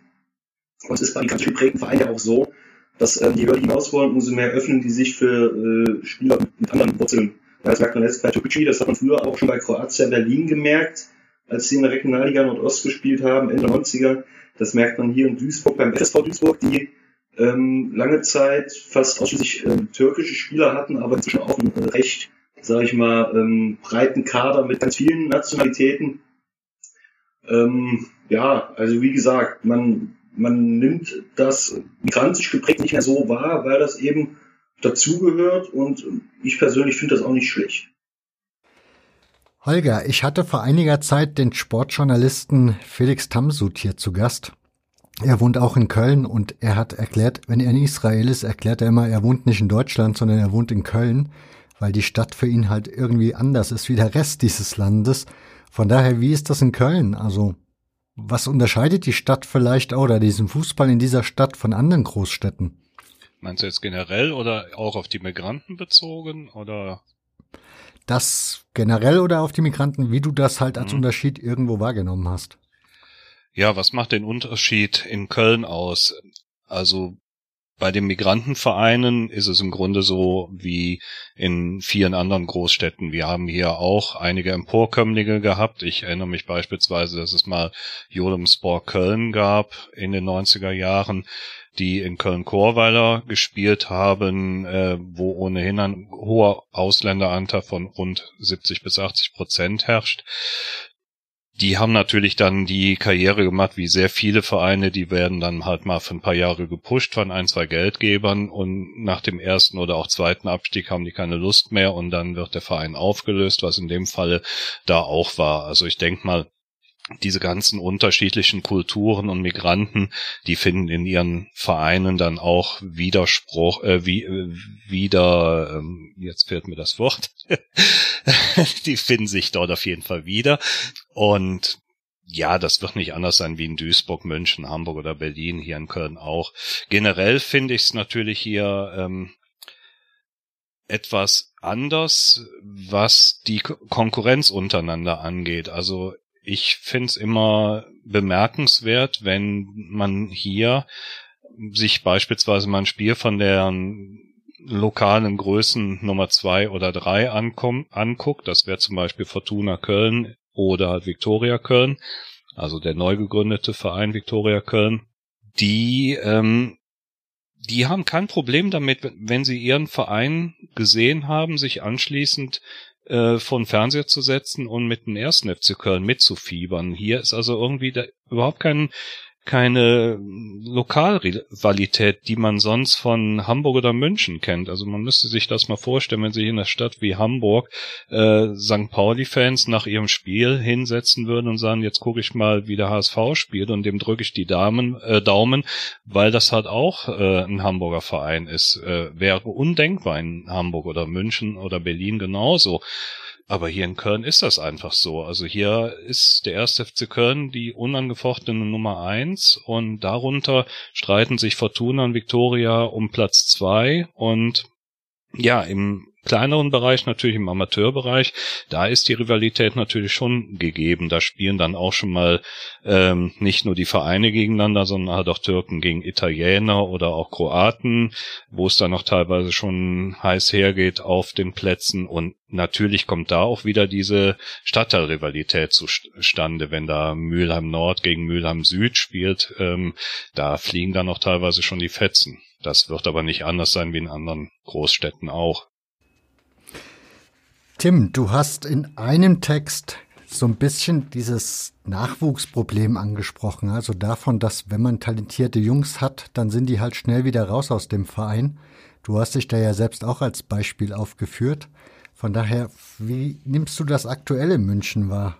Und es ist bei den ganz geprägten Vereinen ja auch so, dass äh, je höher die hinaus wollen, umso mehr öffnen die sich für äh, Spieler mit anderen Wurzeln. Das merkt man jetzt bei Topici, das hat man früher auch schon bei Kroatia Berlin gemerkt, als sie in der Regionalliga Nordost gespielt haben, Ende 90er. Das merkt man hier in Duisburg beim FSV Duisburg, die ähm, lange Zeit fast ausschließlich äh, türkische Spieler hatten, aber inzwischen auch ein äh, recht sage ich mal, ähm, breiten Kader mit ganz vielen Nationalitäten. Ähm, ja, also wie gesagt, man, man nimmt das migrantisch geprägt nicht mehr so wahr, weil das eben dazugehört und ich persönlich finde das auch nicht schlecht. Holger, ich hatte vor einiger Zeit den Sportjournalisten Felix Tamsut hier zu Gast. Er wohnt auch in Köln und er hat erklärt, wenn er in Israel ist, erklärt er immer, er wohnt nicht in Deutschland, sondern er wohnt in Köln weil die Stadt für ihn halt irgendwie anders ist wie der Rest dieses Landes. Von daher, wie ist das in Köln? Also, was unterscheidet die Stadt vielleicht oder diesen Fußball in dieser Stadt von anderen Großstädten? Meinst du jetzt generell oder auch auf die Migranten bezogen oder? Das generell oder auf die Migranten, wie du das halt als mhm. Unterschied irgendwo wahrgenommen hast? Ja, was macht den Unterschied in Köln aus? Also bei den Migrantenvereinen ist es im Grunde so wie in vielen anderen Großstädten. Wir haben hier auch einige Emporkömmlinge gehabt. Ich erinnere mich beispielsweise, dass es mal Jodemspor Köln gab in den 90er Jahren, die in Köln-Chorweiler gespielt haben, äh, wo ohnehin ein hoher Ausländeranteil von rund 70 bis 80 Prozent herrscht die haben natürlich dann die Karriere gemacht, wie sehr viele Vereine, die werden dann halt mal für ein paar Jahre gepusht von ein, zwei Geldgebern und nach dem ersten oder auch zweiten Abstieg haben die keine Lust mehr und dann wird der Verein aufgelöst, was in dem Falle da auch war. Also ich denke mal, diese ganzen unterschiedlichen Kulturen und Migranten, die finden in ihren Vereinen dann auch Widerspruch, äh, wie, äh, wieder, ähm, jetzt fehlt mir das Wort, *laughs* die finden sich dort auf jeden Fall wieder. Und ja, das wird nicht anders sein wie in Duisburg, München, Hamburg oder Berlin, hier in Köln auch. Generell finde ich es natürlich hier ähm, etwas anders, was die Konkurrenz untereinander angeht. Also ich finde es immer bemerkenswert, wenn man hier sich beispielsweise mal ein Spiel von der lokalen Größen Nummer zwei oder drei anguckt. Das wäre zum Beispiel Fortuna Köln oder halt Viktoria Köln, also der neu gegründete Verein Viktoria Köln. Die ähm, die haben kein Problem damit, wenn sie ihren Verein gesehen haben, sich anschließend äh, von Fernseher zu setzen und mit dem ersten FC Köln mitzufiebern. Hier ist also irgendwie da überhaupt kein keine Lokalrivalität, die man sonst von Hamburg oder München kennt. Also man müsste sich das mal vorstellen, wenn sich in einer Stadt wie Hamburg äh, St. Pauli-Fans nach ihrem Spiel hinsetzen würden und sagen, jetzt gucke ich mal, wie der HSV spielt und dem drücke ich die Damen, äh, Daumen, weil das halt auch äh, ein Hamburger Verein ist. Äh, wäre undenkbar in Hamburg oder München oder Berlin genauso. Aber hier in Köln ist das einfach so. Also hier ist der erste FC Köln die unangefochtene Nummer eins und darunter streiten sich Fortuna und Viktoria um Platz zwei und ja, im kleineren Bereich, natürlich im Amateurbereich, da ist die Rivalität natürlich schon gegeben. Da spielen dann auch schon mal ähm, nicht nur die Vereine gegeneinander, sondern halt auch Türken gegen Italiener oder auch Kroaten, wo es dann noch teilweise schon heiß hergeht auf den Plätzen. Und natürlich kommt da auch wieder diese Stadtteilrivalität zustande, wenn da Mülheim Nord gegen Mülheim Süd spielt. Ähm, da fliegen dann auch teilweise schon die Fetzen. Das wird aber nicht anders sein wie in anderen Großstädten auch. Tim, du hast in einem Text so ein bisschen dieses Nachwuchsproblem angesprochen. Also davon, dass wenn man talentierte Jungs hat, dann sind die halt schnell wieder raus aus dem Verein. Du hast dich da ja selbst auch als Beispiel aufgeführt. Von daher, wie nimmst du das aktuelle München wahr?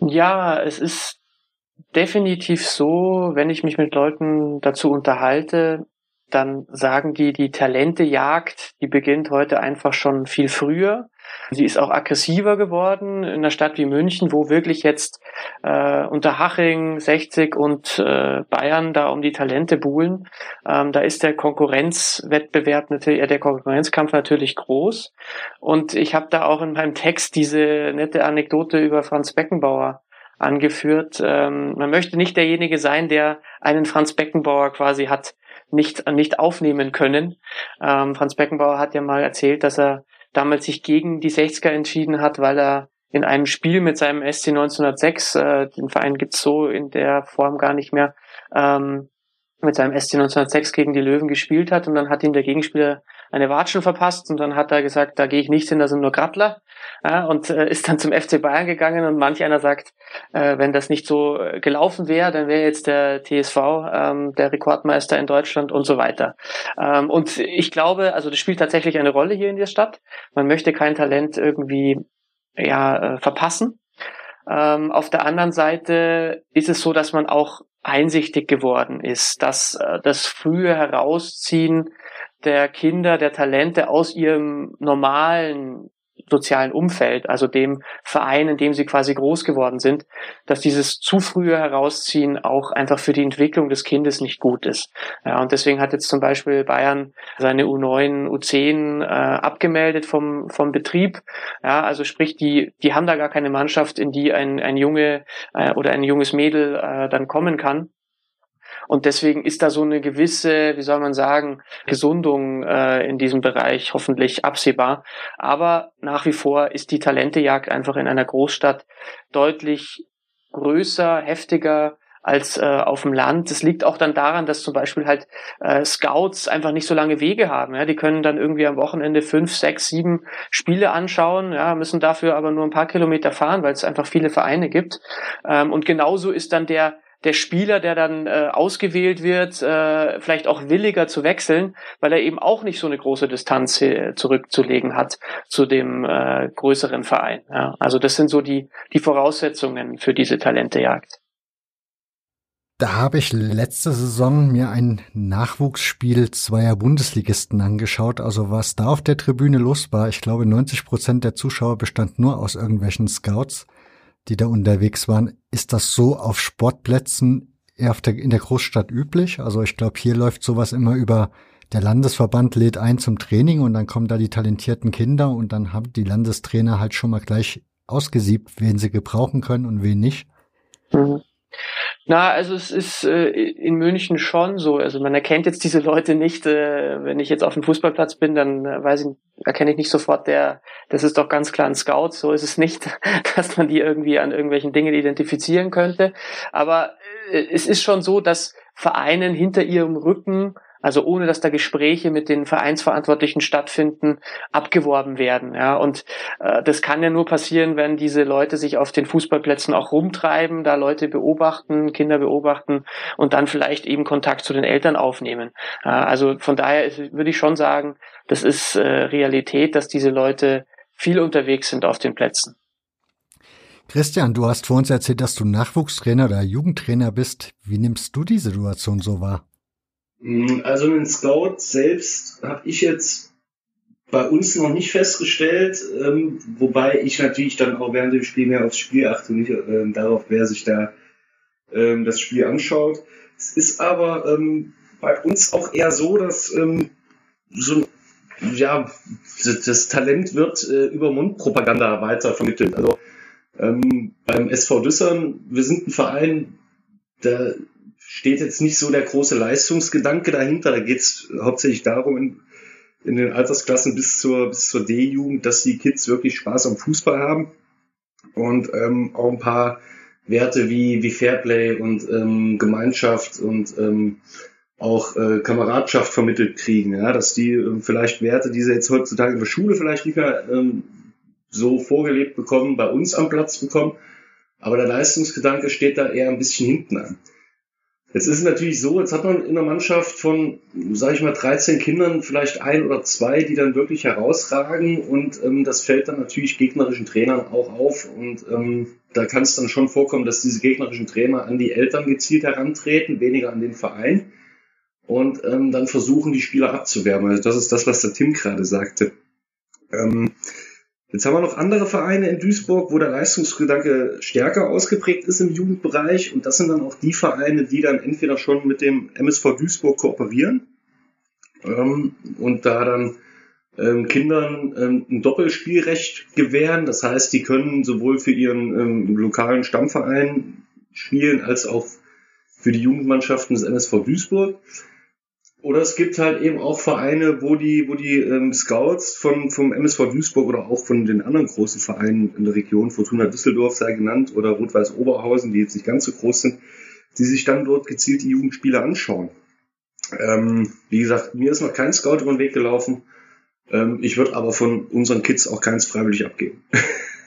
Ja, es ist definitiv so, wenn ich mich mit Leuten dazu unterhalte, dann sagen die, die Talentejagd, die beginnt heute einfach schon viel früher. Sie ist auch aggressiver geworden in einer Stadt wie München, wo wirklich jetzt äh, unter Haching, 60 und äh, Bayern da um die Talente buhlen. Ähm, da ist der Konkurrenzwettbewerb natürlich, äh, der Konkurrenzkampf natürlich groß. Und ich habe da auch in meinem Text diese nette Anekdote über Franz Beckenbauer angeführt. Ähm, man möchte nicht derjenige sein, der einen Franz Beckenbauer quasi hat nicht, nicht aufnehmen können. Ähm, Franz Beckenbauer hat ja mal erzählt, dass er damals sich gegen die 60er entschieden hat, weil er in einem Spiel mit seinem SC 1906, äh, den Verein gibt's so in der Form gar nicht mehr, ähm, mit seinem SC 1906 gegen die Löwen gespielt hat. Und dann hat ihm der Gegenspieler eine Watschen verpasst. Und dann hat er gesagt, da gehe ich nicht hin, da sind nur Grattler ja, und äh, ist dann zum FC Bayern gegangen und manch einer sagt, äh, wenn das nicht so äh, gelaufen wäre, dann wäre jetzt der TSV ähm, der Rekordmeister in Deutschland und so weiter. Ähm, und ich glaube, also das spielt tatsächlich eine Rolle hier in der Stadt. Man möchte kein Talent irgendwie ja, äh, verpassen. Ähm, auf der anderen Seite ist es so, dass man auch einsichtig geworden ist, dass äh, das frühe Herausziehen der Kinder, der Talente aus ihrem normalen sozialen Umfeld, also dem Verein, in dem sie quasi groß geworden sind, dass dieses zu frühe Herausziehen auch einfach für die Entwicklung des Kindes nicht gut ist. Ja, und deswegen hat jetzt zum Beispiel Bayern seine U9, U10 äh, abgemeldet vom, vom Betrieb. Ja, also sprich, die, die haben da gar keine Mannschaft, in die ein, ein Junge äh, oder ein junges Mädel äh, dann kommen kann. Und deswegen ist da so eine gewisse, wie soll man sagen, Gesundung äh, in diesem Bereich hoffentlich absehbar. Aber nach wie vor ist die Talentejagd einfach in einer Großstadt deutlich größer, heftiger als äh, auf dem Land. Das liegt auch dann daran, dass zum Beispiel halt äh, Scouts einfach nicht so lange Wege haben. Ja? Die können dann irgendwie am Wochenende fünf, sechs, sieben Spiele anschauen, ja, müssen dafür aber nur ein paar Kilometer fahren, weil es einfach viele Vereine gibt. Ähm, und genauso ist dann der der Spieler, der dann äh, ausgewählt wird, äh, vielleicht auch williger zu wechseln, weil er eben auch nicht so eine große Distanz äh, zurückzulegen hat zu dem äh, größeren Verein. Ja. Also das sind so die, die Voraussetzungen für diese Talentejagd. Da habe ich letzte Saison mir ein Nachwuchsspiel zweier Bundesligisten angeschaut. Also was da auf der Tribüne los war, ich glaube 90 Prozent der Zuschauer bestand nur aus irgendwelchen Scouts die da unterwegs waren. Ist das so auf Sportplätzen eher der, in der Großstadt üblich? Also ich glaube, hier läuft sowas immer über der Landesverband lädt ein zum Training und dann kommen da die talentierten Kinder und dann haben die Landestrainer halt schon mal gleich ausgesiebt, wen sie gebrauchen können und wen nicht. Mhm. Na, also es ist äh, in München schon so. Also man erkennt jetzt diese Leute nicht. Äh, wenn ich jetzt auf dem Fußballplatz bin, dann äh, weiß ich, erkenne ich nicht sofort der. Das ist doch ganz klar ein Scout. So ist es nicht, *laughs* dass man die irgendwie an irgendwelchen Dingen identifizieren könnte. Aber äh, es ist schon so, dass Vereinen hinter ihrem Rücken also ohne dass da Gespräche mit den Vereinsverantwortlichen stattfinden, abgeworben werden. Ja, und äh, das kann ja nur passieren, wenn diese Leute sich auf den Fußballplätzen auch rumtreiben, da Leute beobachten, Kinder beobachten und dann vielleicht eben Kontakt zu den Eltern aufnehmen. Äh, also von daher würde ich schon sagen, das ist äh, Realität, dass diese Leute viel unterwegs sind auf den Plätzen. Christian, du hast vor uns erzählt, dass du Nachwuchstrainer oder Jugendtrainer bist. Wie nimmst du die Situation so wahr? Mm, also den Scout selbst habe ich jetzt bei uns noch nicht festgestellt, ähm, wobei ich natürlich dann auch während dem Spiel mehr aufs Spiel achte, nicht äh, darauf, wer sich da ähm, das Spiel anschaut. Es ist aber ähm, bei uns auch eher so, dass ähm, so ja das Talent wird äh, über Mundpropaganda weiter vermittelt. Also ähm, beim SV Düssern, wir sind ein Verein, da steht jetzt nicht so der große Leistungsgedanke dahinter. Da geht es hauptsächlich darum, in, in, den Altersklassen bis zur, bis zur D-Jugend, dass die Kids wirklich Spaß am Fußball haben und ähm, auch ein paar Werte wie, wie Fairplay und ähm, Gemeinschaft und ähm, auch äh, Kameradschaft vermittelt kriegen, ja, dass die äh, vielleicht Werte, die sie jetzt heutzutage in der Schule vielleicht nicht mehr ähm, so vorgelebt bekommen, bei uns am Platz bekommen. Aber der Leistungsgedanke steht da eher ein bisschen hinten an. Jetzt ist es natürlich so, jetzt hat man in einer Mannschaft von, sage ich mal, 13 Kindern vielleicht ein oder zwei, die dann wirklich herausragen und ähm, das fällt dann natürlich gegnerischen Trainern auch auf und ähm, da kann es dann schon vorkommen, dass diese gegnerischen Trainer an die Eltern gezielt herantreten, weniger an den Verein und ähm, dann versuchen, die Spieler abzuwerben. Also das ist das, was der Tim gerade sagte. Ähm, Jetzt haben wir noch andere Vereine in Duisburg, wo der Leistungsgedanke stärker ausgeprägt ist im Jugendbereich. Und das sind dann auch die Vereine, die dann entweder schon mit dem MSV Duisburg kooperieren ähm, und da dann ähm, Kindern ähm, ein Doppelspielrecht gewähren. Das heißt, die können sowohl für ihren ähm, lokalen Stammverein spielen als auch für die Jugendmannschaften des MSV Duisburg. Oder es gibt halt eben auch Vereine, wo die, wo die ähm, Scouts von, vom MSV Duisburg oder auch von den anderen großen Vereinen in der Region, Fortuna Düsseldorf sei genannt oder Rot-Weiß Oberhausen, die jetzt nicht ganz so groß sind, die sich dann dort gezielt die Jugendspiele anschauen. Ähm, wie gesagt, mir ist noch kein Scout über den Weg gelaufen. Ähm, ich würde aber von unseren Kids auch keins freiwillig abgeben. *laughs*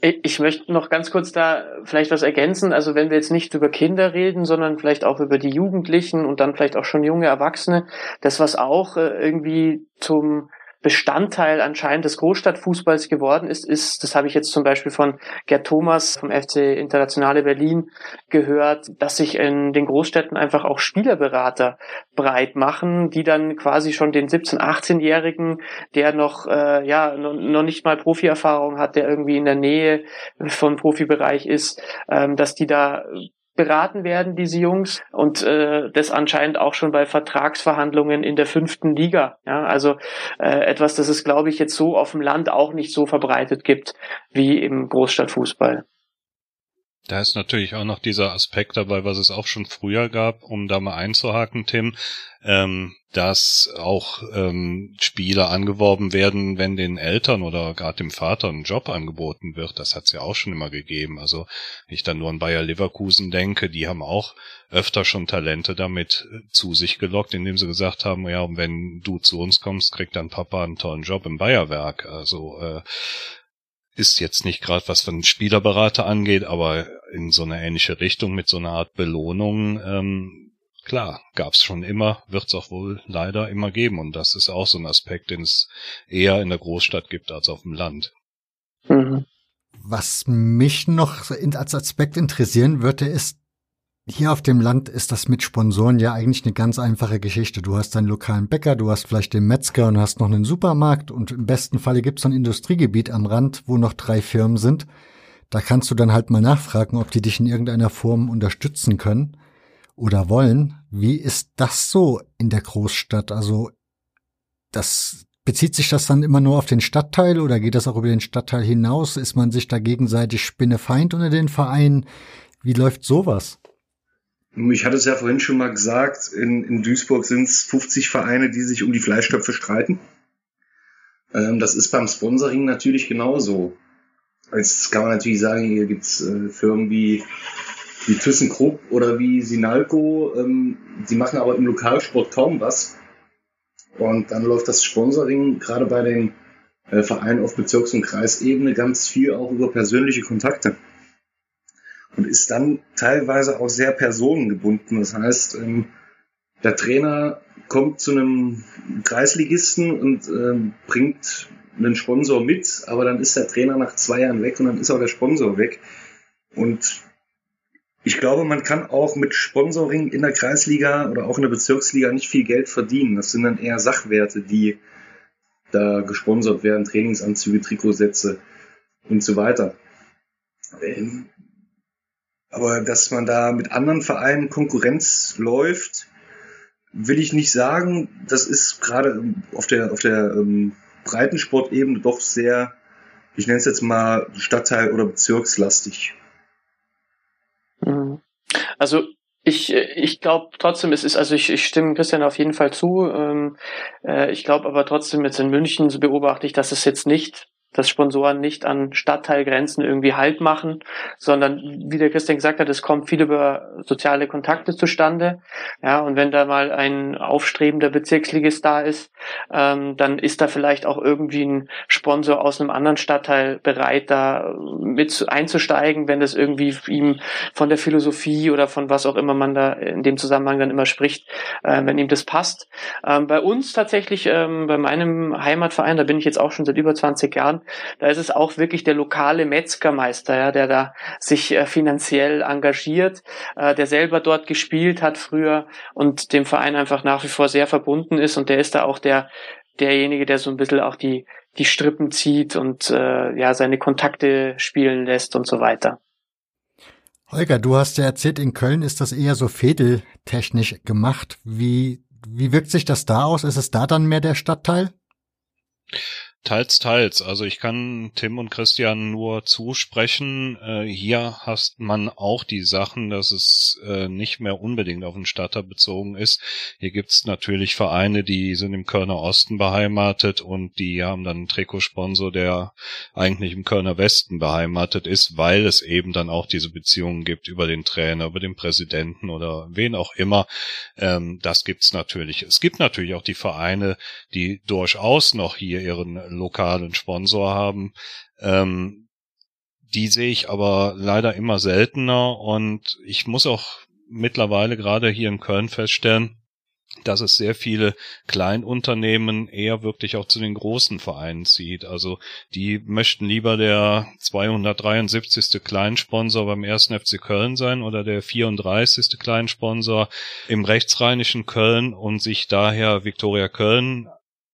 Ich möchte noch ganz kurz da vielleicht was ergänzen. Also wenn wir jetzt nicht über Kinder reden, sondern vielleicht auch über die Jugendlichen und dann vielleicht auch schon junge Erwachsene, das was auch äh, irgendwie zum Bestandteil anscheinend des Großstadtfußballs geworden ist, ist, das habe ich jetzt zum Beispiel von Gerd Thomas vom FC Internationale Berlin gehört, dass sich in den Großstädten einfach auch Spielerberater breit machen, die dann quasi schon den 17-, 18-Jährigen, der noch, äh, ja, noch, nicht mal Profierfahrung hat, der irgendwie in der Nähe vom Profibereich ist, ähm, dass die da beraten werden, diese Jungs, und äh, das anscheinend auch schon bei Vertragsverhandlungen in der fünften Liga. Ja, also äh, etwas, das es, glaube ich, jetzt so auf dem Land auch nicht so verbreitet gibt wie im Großstadtfußball. Da ist natürlich auch noch dieser Aspekt dabei, was es auch schon früher gab, um da mal einzuhaken, Tim, ähm, dass auch ähm, Spieler angeworben werden, wenn den Eltern oder gerade dem Vater ein Job angeboten wird. Das hat es ja auch schon immer gegeben. Also ich dann nur an Bayer Leverkusen denke, die haben auch öfter schon Talente damit äh, zu sich gelockt, indem sie gesagt haben, ja, wenn du zu uns kommst, kriegt dein Papa einen tollen Job im Bayerwerk. Also äh, ist jetzt nicht gerade was von Spielerberater angeht, aber in so eine ähnliche Richtung mit so einer Art Belohnung, ähm, klar, gab's schon immer, wird's auch wohl leider immer geben. Und das ist auch so ein Aspekt, den es eher in der Großstadt gibt als auf dem Land. Mhm. Was mich noch als Aspekt interessieren würde, ist, hier auf dem Land ist das mit Sponsoren ja eigentlich eine ganz einfache Geschichte. Du hast deinen lokalen Bäcker, du hast vielleicht den Metzger und hast noch einen Supermarkt und im besten Falle gibt es ein Industriegebiet am Rand, wo noch drei Firmen sind. Da kannst du dann halt mal nachfragen, ob die dich in irgendeiner Form unterstützen können oder wollen. Wie ist das so in der Großstadt? Also das bezieht sich das dann immer nur auf den Stadtteil oder geht das auch über den Stadtteil hinaus? Ist man sich da gegenseitig Spinnefeind unter den Vereinen? Wie läuft sowas? Ich hatte es ja vorhin schon mal gesagt, in, in Duisburg sind es 50 Vereine, die sich um die Fleischtöpfe streiten. Ähm, das ist beim Sponsoring natürlich genauso. Jetzt kann man natürlich sagen, hier gibt's äh, Firmen wie wie ThyssenKrupp oder wie Sinalco. Ähm, die machen aber im Lokalsport kaum was. Und dann läuft das Sponsoring gerade bei den äh, Vereinen auf Bezirks- und Kreisebene ganz viel auch über persönliche Kontakte. Und ist dann teilweise auch sehr personengebunden. Das heißt, ähm, der Trainer kommt zu einem Kreisligisten und ähm, bringt einen Sponsor mit, aber dann ist der Trainer nach zwei Jahren weg und dann ist auch der Sponsor weg. Und ich glaube, man kann auch mit Sponsoring in der Kreisliga oder auch in der Bezirksliga nicht viel Geld verdienen. Das sind dann eher Sachwerte, die da gesponsert werden, Trainingsanzüge, Trikotsätze und so weiter. Aber dass man da mit anderen Vereinen Konkurrenz läuft, will ich nicht sagen. Das ist gerade auf der, auf der ähm, Breitensportebene doch sehr, ich nenne es jetzt mal Stadtteil- oder bezirkslastig. Mhm. Also ich, ich glaube trotzdem, es ist, also ich, ich stimme Christian auf jeden Fall zu. Ähm, äh, ich glaube aber trotzdem jetzt in München so beobachte ich, dass es jetzt nicht dass Sponsoren nicht an Stadtteilgrenzen irgendwie Halt machen, sondern wie der Christian gesagt hat, es kommt viel über soziale Kontakte zustande. Ja, und wenn da mal ein aufstrebender Bezirksligist da ist, ähm, dann ist da vielleicht auch irgendwie ein Sponsor aus einem anderen Stadtteil bereit, da mit einzusteigen, wenn das irgendwie ihm von der Philosophie oder von was auch immer man da in dem Zusammenhang dann immer spricht, äh, wenn ihm das passt. Ähm, bei uns tatsächlich, ähm, bei meinem Heimatverein, da bin ich jetzt auch schon seit über 20 Jahren, da ist es auch wirklich der lokale Metzgermeister, ja, der da sich äh, finanziell engagiert, äh, der selber dort gespielt hat früher und dem Verein einfach nach wie vor sehr verbunden ist und der ist da auch der derjenige, der so ein bisschen auch die die Strippen zieht und äh, ja seine Kontakte spielen lässt und so weiter. Holger, du hast ja erzählt, in Köln ist das eher so fädeltechnisch gemacht. Wie, wie wirkt sich das da aus? Ist es da dann mehr der Stadtteil? Teils, teils. Also ich kann Tim und Christian nur zusprechen. Äh, hier hast man auch die Sachen, dass es äh, nicht mehr unbedingt auf den Stadter bezogen ist. Hier gibt's natürlich Vereine, die sind im Kölner Osten beheimatet und die haben dann einen Trikotsponsor, der eigentlich im Kölner Westen beheimatet ist, weil es eben dann auch diese Beziehungen gibt über den Trainer, über den Präsidenten oder wen auch immer. Ähm, das gibt's natürlich. Es gibt natürlich auch die Vereine, die durchaus noch hier ihren lokalen Sponsor haben. Ähm, die sehe ich aber leider immer seltener und ich muss auch mittlerweile gerade hier in Köln feststellen, dass es sehr viele Kleinunternehmen eher wirklich auch zu den großen Vereinen zieht. Also die möchten lieber der 273. Kleinsponsor beim 1. FC Köln sein oder der 34. Kleinsponsor im rechtsrheinischen Köln und sich daher Viktoria Köln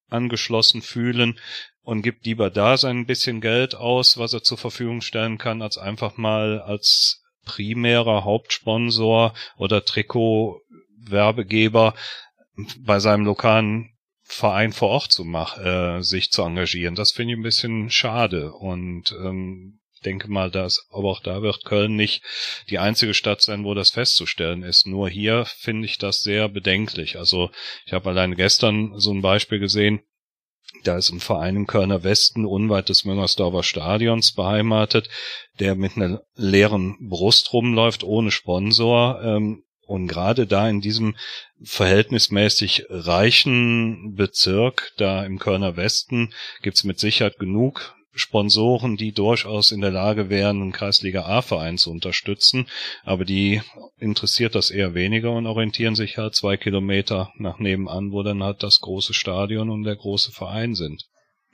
angeschlossen fühlen, und gibt lieber da sein bisschen Geld aus, was er zur Verfügung stellen kann, als einfach mal als primärer Hauptsponsor oder Trikotwerbegeber bei seinem lokalen Verein vor Ort zu machen, äh, sich zu engagieren. Das finde ich ein bisschen schade und ähm, denke mal, dass aber auch da wird Köln nicht die einzige Stadt sein, wo das festzustellen ist. Nur hier finde ich das sehr bedenklich. Also ich habe allein gestern so ein Beispiel gesehen da ist ein Verein im Kölner Westen unweit des Müngersdorfer Stadions beheimatet, der mit einer leeren Brust rumläuft, ohne Sponsor. Ähm, und gerade da in diesem verhältnismäßig reichen Bezirk, da im Kölner Westen, gibt's mit Sicherheit genug Sponsoren, die durchaus in der Lage wären, einen Kreisliga A-Verein zu unterstützen, aber die interessiert das eher weniger und orientieren sich halt zwei Kilometer nach nebenan, wo dann halt das große Stadion und der große Verein sind.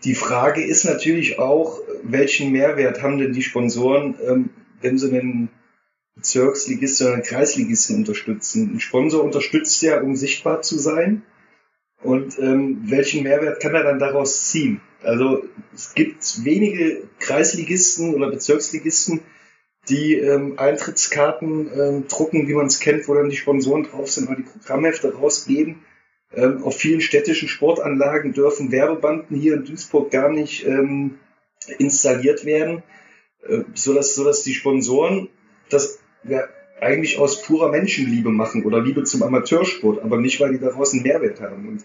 Die Frage ist natürlich auch, welchen Mehrwert haben denn die Sponsoren, ähm, wenn sie einen Bezirksligisten oder einen Kreisligisten unterstützen? Ein Sponsor unterstützt ja, um sichtbar zu sein. Und ähm, welchen Mehrwert kann er dann daraus ziehen? Also es gibt wenige Kreisligisten oder Bezirksligisten, die ähm, Eintrittskarten ähm, drucken, wie man es kennt, wo dann die Sponsoren drauf sind, oder die Programmhefte rausgeben. Ähm, auf vielen städtischen Sportanlagen dürfen Werbebanden hier in Duisburg gar nicht ähm, installiert werden, äh, so dass so dass die Sponsoren das ja, eigentlich aus purer Menschenliebe machen oder Liebe zum Amateursport, aber nicht, weil die daraus einen Mehrwert haben. Und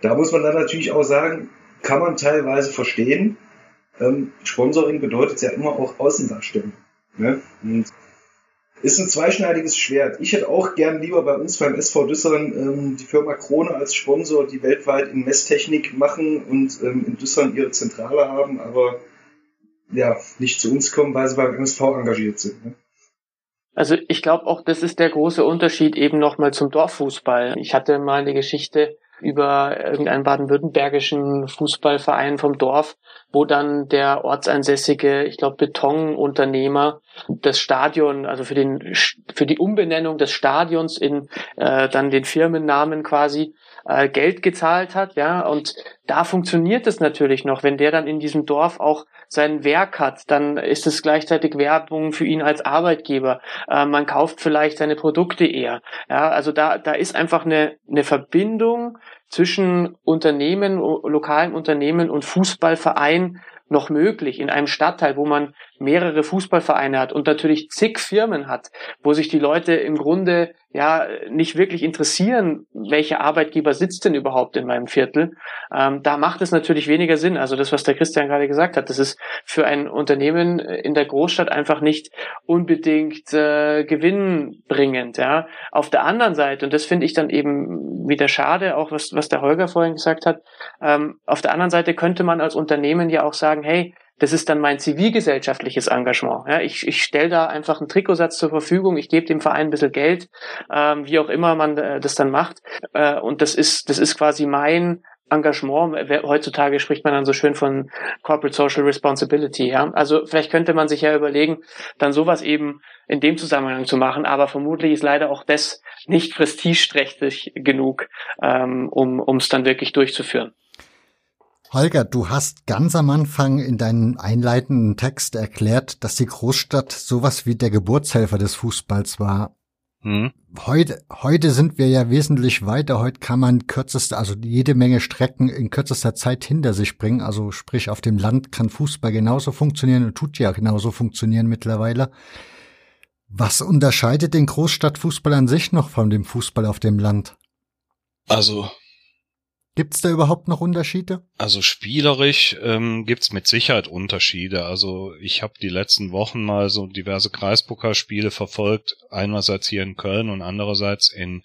da muss man dann natürlich auch sagen, kann man teilweise verstehen. Ähm, Sponsoring bedeutet ja immer auch Außendarstellung. Ne? Und ist ein zweischneidiges Schwert. Ich hätte auch gern lieber bei uns beim SV Düssern ähm, die Firma Krone als Sponsor, die weltweit in Messtechnik machen und ähm, in Düssern ihre Zentrale haben, aber ja, nicht zu uns kommen, weil sie beim MSV engagiert sind. Ne? Also ich glaube auch, das ist der große Unterschied eben nochmal zum Dorffußball. Ich hatte mal eine Geschichte über irgendeinen baden-württembergischen Fußballverein vom Dorf, wo dann der ortsansässige, ich glaube, Betonunternehmer das Stadion, also für den für die Umbenennung des Stadions in äh, dann den Firmennamen quasi äh, Geld gezahlt hat, ja, und da funktioniert es natürlich noch, wenn der dann in diesem Dorf auch sein Werk hat, dann ist es gleichzeitig Werbung für ihn als Arbeitgeber. Äh, man kauft vielleicht seine Produkte eher. Ja, also da, da ist einfach eine, eine Verbindung zwischen Unternehmen, lokalen Unternehmen und Fußballverein noch möglich in einem Stadtteil, wo man mehrere Fußballvereine hat und natürlich zig Firmen hat, wo sich die Leute im Grunde ja nicht wirklich interessieren, welcher Arbeitgeber sitzt denn überhaupt in meinem Viertel. Ähm, da macht es natürlich weniger Sinn. Also das, was der Christian gerade gesagt hat, das ist für ein Unternehmen in der Großstadt einfach nicht unbedingt äh, gewinnbringend. Ja. Auf der anderen Seite, und das finde ich dann eben wieder schade, auch was, was der Holger vorhin gesagt hat, ähm, auf der anderen Seite könnte man als Unternehmen ja auch sagen, hey, das ist dann mein zivilgesellschaftliches Engagement. Ja, ich ich stelle da einfach einen Trikotsatz zur Verfügung, ich gebe dem Verein ein bisschen Geld, ähm, wie auch immer man äh, das dann macht. Äh, und das ist, das ist quasi mein Engagement. Heutzutage spricht man dann so schön von Corporate Social Responsibility. Ja? Also vielleicht könnte man sich ja überlegen, dann sowas eben in dem Zusammenhang zu machen, aber vermutlich ist leider auch das nicht prestigeträchtig genug, ähm, um es dann wirklich durchzuführen. Holger, du hast ganz am Anfang in deinem einleitenden Text erklärt, dass die Großstadt sowas wie der Geburtshelfer des Fußballs war. Hm. Heute, heute sind wir ja wesentlich weiter. Heute kann man kürzeste, also jede Menge Strecken in kürzester Zeit hinter sich bringen. Also sprich, auf dem Land kann Fußball genauso funktionieren und tut ja genauso funktionieren mittlerweile. Was unterscheidet den Großstadtfußball an sich noch von dem Fußball auf dem Land? Also Gibt's da überhaupt noch Unterschiede? Also spielerisch ähm, gibt's mit Sicherheit Unterschiede. Also ich habe die letzten Wochen mal so diverse Kreispokerspiele verfolgt, einerseits hier in Köln und andererseits in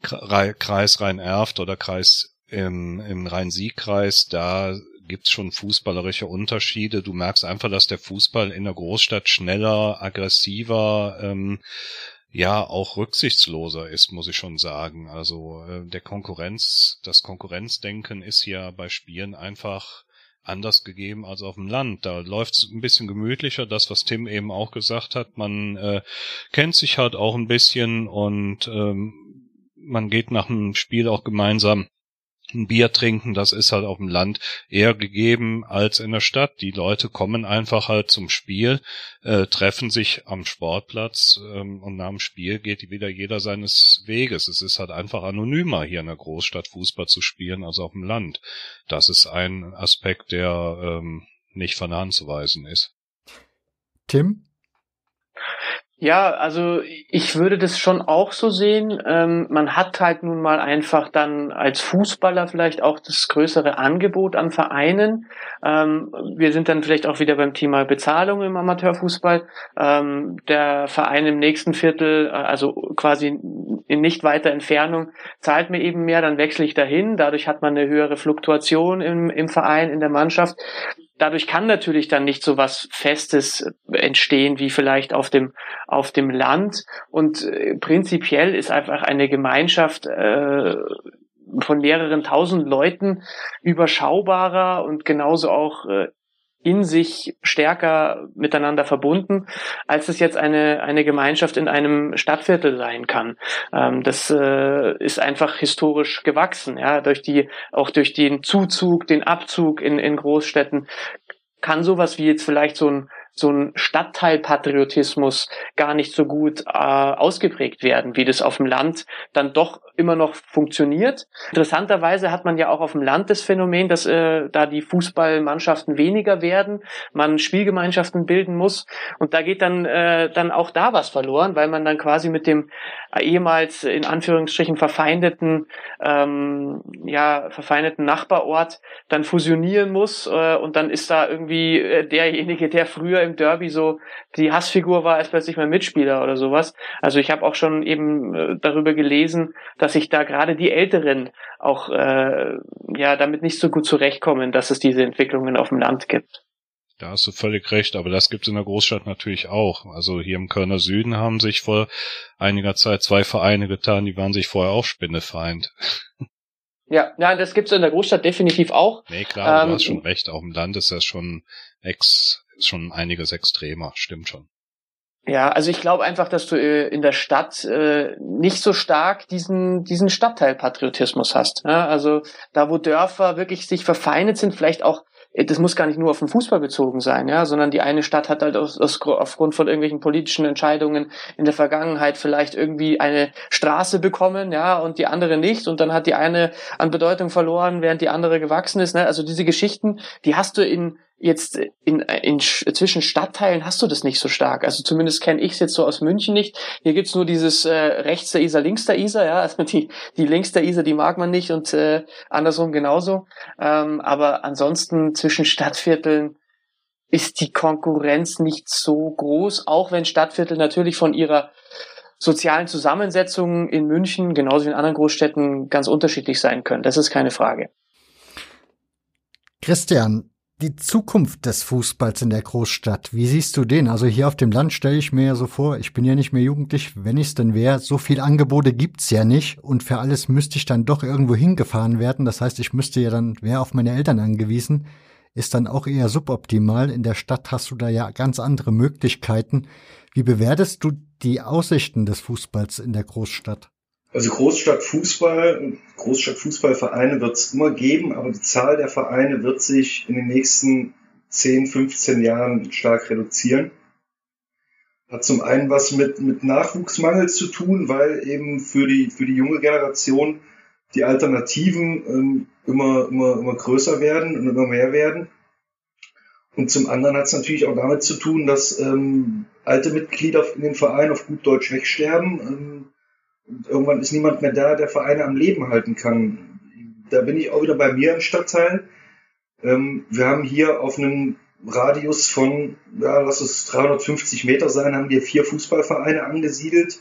Kreis Rhein-Erft oder Kreis im, im Rhein-Sieg-Kreis. Da gibt's schon fußballerische Unterschiede. Du merkst einfach, dass der Fußball in der Großstadt schneller, aggressiver, ähm, ja auch rücksichtsloser ist, muss ich schon sagen. Also äh, der Konkurrenz, das Konkurrenzdenken ist ja bei Spielen einfach anders gegeben als auf dem Land. Da läuft's ein bisschen gemütlicher, das, was Tim eben auch gesagt hat. Man äh, kennt sich halt auch ein bisschen und ähm, man geht nach dem Spiel auch gemeinsam ein Bier trinken, das ist halt auf dem Land eher gegeben als in der Stadt. Die Leute kommen einfach halt zum Spiel, äh, treffen sich am Sportplatz ähm, und nach dem Spiel geht wieder jeder seines Weges. Es ist halt einfach anonymer hier in der Großstadt Fußball zu spielen als auf dem Land. Das ist ein Aspekt, der ähm, nicht von Hand zu weisen ist. Tim? Ja, also ich würde das schon auch so sehen. Ähm, man hat halt nun mal einfach dann als Fußballer vielleicht auch das größere Angebot an Vereinen. Ähm, wir sind dann vielleicht auch wieder beim Thema Bezahlung im Amateurfußball. Ähm, der Verein im nächsten Viertel, äh, also quasi in nicht weiter Entfernung, zahlt mir eben mehr, dann wechsle ich dahin. Dadurch hat man eine höhere Fluktuation im, im Verein, in der Mannschaft dadurch kann natürlich dann nicht so was Festes entstehen wie vielleicht auf dem auf dem Land. Und äh, prinzipiell ist einfach eine Gemeinschaft äh, von mehreren tausend Leuten überschaubarer und genauso auch äh, in sich stärker miteinander verbunden, als es jetzt eine, eine Gemeinschaft in einem Stadtviertel sein kann. Ähm, das äh, ist einfach historisch gewachsen, ja, durch die, auch durch den Zuzug, den Abzug in, in Großstädten kann sowas wie jetzt vielleicht so ein so ein Stadtteilpatriotismus gar nicht so gut äh, ausgeprägt werden, wie das auf dem Land dann doch immer noch funktioniert. Interessanterweise hat man ja auch auf dem Land das Phänomen, dass äh, da die Fußballmannschaften weniger werden, man Spielgemeinschaften bilden muss und da geht dann äh, dann auch da was verloren, weil man dann quasi mit dem ehemals in Anführungsstrichen verfeindeten ähm, ja verfeindeten Nachbarort dann fusionieren muss äh, und dann ist da irgendwie äh, derjenige, der früher im Derby so die Hassfigur war, ist plötzlich mein Mitspieler oder sowas. Also ich habe auch schon eben äh, darüber gelesen, dass sich da gerade die Älteren auch äh, ja damit nicht so gut zurechtkommen, dass es diese Entwicklungen auf dem Land gibt. Da hast du völlig recht, aber das gibt es in der Großstadt natürlich auch. Also hier im Kölner Süden haben sich vor einiger Zeit zwei Vereine getan, die waren sich vorher auch Spinnefeind. *laughs* Ja, ja, das gibt's in der Großstadt definitiv auch. Nee, klar, ähm, du hast schon recht. Auch im Land ist das schon ex, schon einiges extremer. Stimmt schon. Ja, also ich glaube einfach, dass du äh, in der Stadt äh, nicht so stark diesen diesen Stadtteilpatriotismus hast. Ja? Also da, wo Dörfer wirklich sich verfeindet sind, vielleicht auch äh, das muss gar nicht nur auf den Fußball bezogen sein, ja, sondern die eine Stadt hat halt aus, aus, aufgrund von irgendwelchen politischen Entscheidungen in der Vergangenheit vielleicht irgendwie eine Straße bekommen, ja, und die andere nicht, und dann hat die eine an Bedeutung verloren, während die andere gewachsen ist. Ne? Also diese Geschichten, die hast du in jetzt in, in, zwischen Stadtteilen hast du das nicht so stark. Also zumindest kenne ich es jetzt so aus München nicht. Hier gibt's nur dieses äh, rechts der Isar, links der Isar, ja. Also die, die links der Isar, die mag man nicht und äh, andersrum genauso. Ähm, aber ansonsten zwischen Stadtvierteln ist die Konkurrenz nicht so groß, auch wenn Stadtviertel natürlich von ihrer sozialen Zusammensetzung in München, genauso wie in anderen Großstädten, ganz unterschiedlich sein können. Das ist keine Frage. Christian, die Zukunft des Fußballs in der Großstadt, wie siehst du den? Also hier auf dem Land stelle ich mir ja so vor, ich bin ja nicht mehr jugendlich, wenn ich es denn wäre, so viel Angebote gibt's ja nicht und für alles müsste ich dann doch irgendwo hingefahren werden. Das heißt, ich müsste ja dann, wäre auf meine Eltern angewiesen, ist dann auch eher suboptimal. In der Stadt hast du da ja ganz andere Möglichkeiten. Wie bewertest du die Aussichten des Fußballs in der Großstadt? Also Großstadtfußball, Großstadtfußballvereine wird es immer geben, aber die Zahl der Vereine wird sich in den nächsten 10, 15 Jahren stark reduzieren. Hat zum einen was mit, mit Nachwuchsmangel zu tun, weil eben für die, für die junge Generation die Alternativen ähm, immer, immer, immer größer werden und immer mehr werden. Und zum anderen hat es natürlich auch damit zu tun, dass ähm, alte Mitglieder in den Vereinen auf gut Deutsch wegsterben. Ähm, irgendwann ist niemand mehr da, der Vereine am Leben halten kann. Da bin ich auch wieder bei mir im Stadtteil. Ähm, wir haben hier auf einem Radius von, ja, lass es 350 Meter sein, haben wir vier Fußballvereine angesiedelt.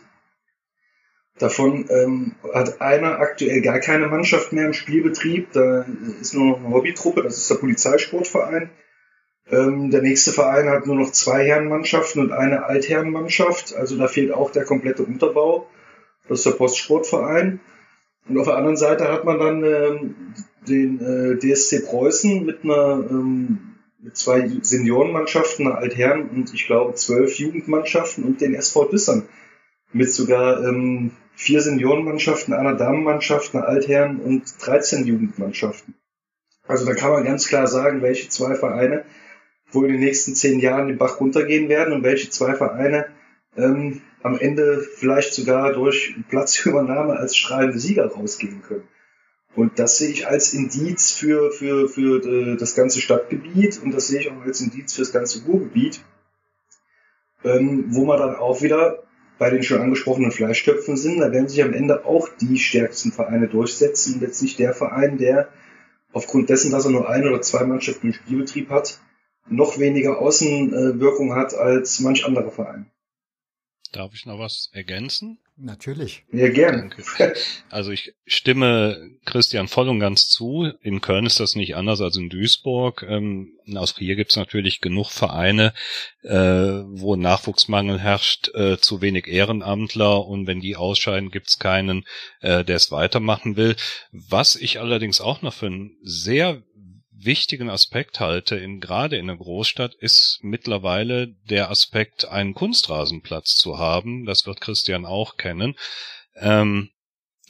Davon ähm, hat einer aktuell gar keine Mannschaft mehr im Spielbetrieb. Da ist nur noch eine Hobbytruppe, das ist der Polizeisportverein. Ähm, der nächste Verein hat nur noch zwei Herrenmannschaften und eine Altherrenmannschaft. Also da fehlt auch der komplette Unterbau. Das ist der Postsportverein. Und auf der anderen Seite hat man dann ähm, den äh, DSC Preußen mit einer ähm, mit zwei Seniorenmannschaften, einer Altherren und ich glaube zwölf Jugendmannschaften und den SV Düssern mit sogar ähm, vier Seniorenmannschaften, einer Damenmannschaft, einer Altherren und 13 Jugendmannschaften. Also da kann man ganz klar sagen, welche zwei Vereine wohl in den nächsten zehn Jahren den Bach runtergehen werden und welche zwei Vereine ähm, am Ende vielleicht sogar durch Platzübernahme als strahlende Sieger rausgehen können. Und das sehe ich als Indiz für, für, für äh, das ganze Stadtgebiet und das sehe ich auch als Indiz für das ganze Ruhrgebiet, ähm, wo man dann auch wieder bei den schon angesprochenen Fleischtöpfen sind. Da werden sich am Ende auch die stärksten Vereine durchsetzen und jetzt nicht der Verein, der aufgrund dessen, dass er nur ein oder zwei Mannschaften im Spielbetrieb hat, noch weniger Außenwirkung hat als manch anderer Verein. Darf ich noch was ergänzen? Natürlich. Ja, gerne. Danke. Also ich stimme Christian voll und ganz zu. In Köln ist das nicht anders als in Duisburg. Ähm, aus hier gibt es natürlich genug Vereine, äh, wo Nachwuchsmangel herrscht, äh, zu wenig Ehrenamtler und wenn die ausscheiden, gibt es keinen, äh, der es weitermachen will. Was ich allerdings auch noch für ein sehr wichtigen Aspekt halte, in, gerade in der Großstadt, ist mittlerweile der Aspekt, einen Kunstrasenplatz zu haben. Das wird Christian auch kennen. Ähm,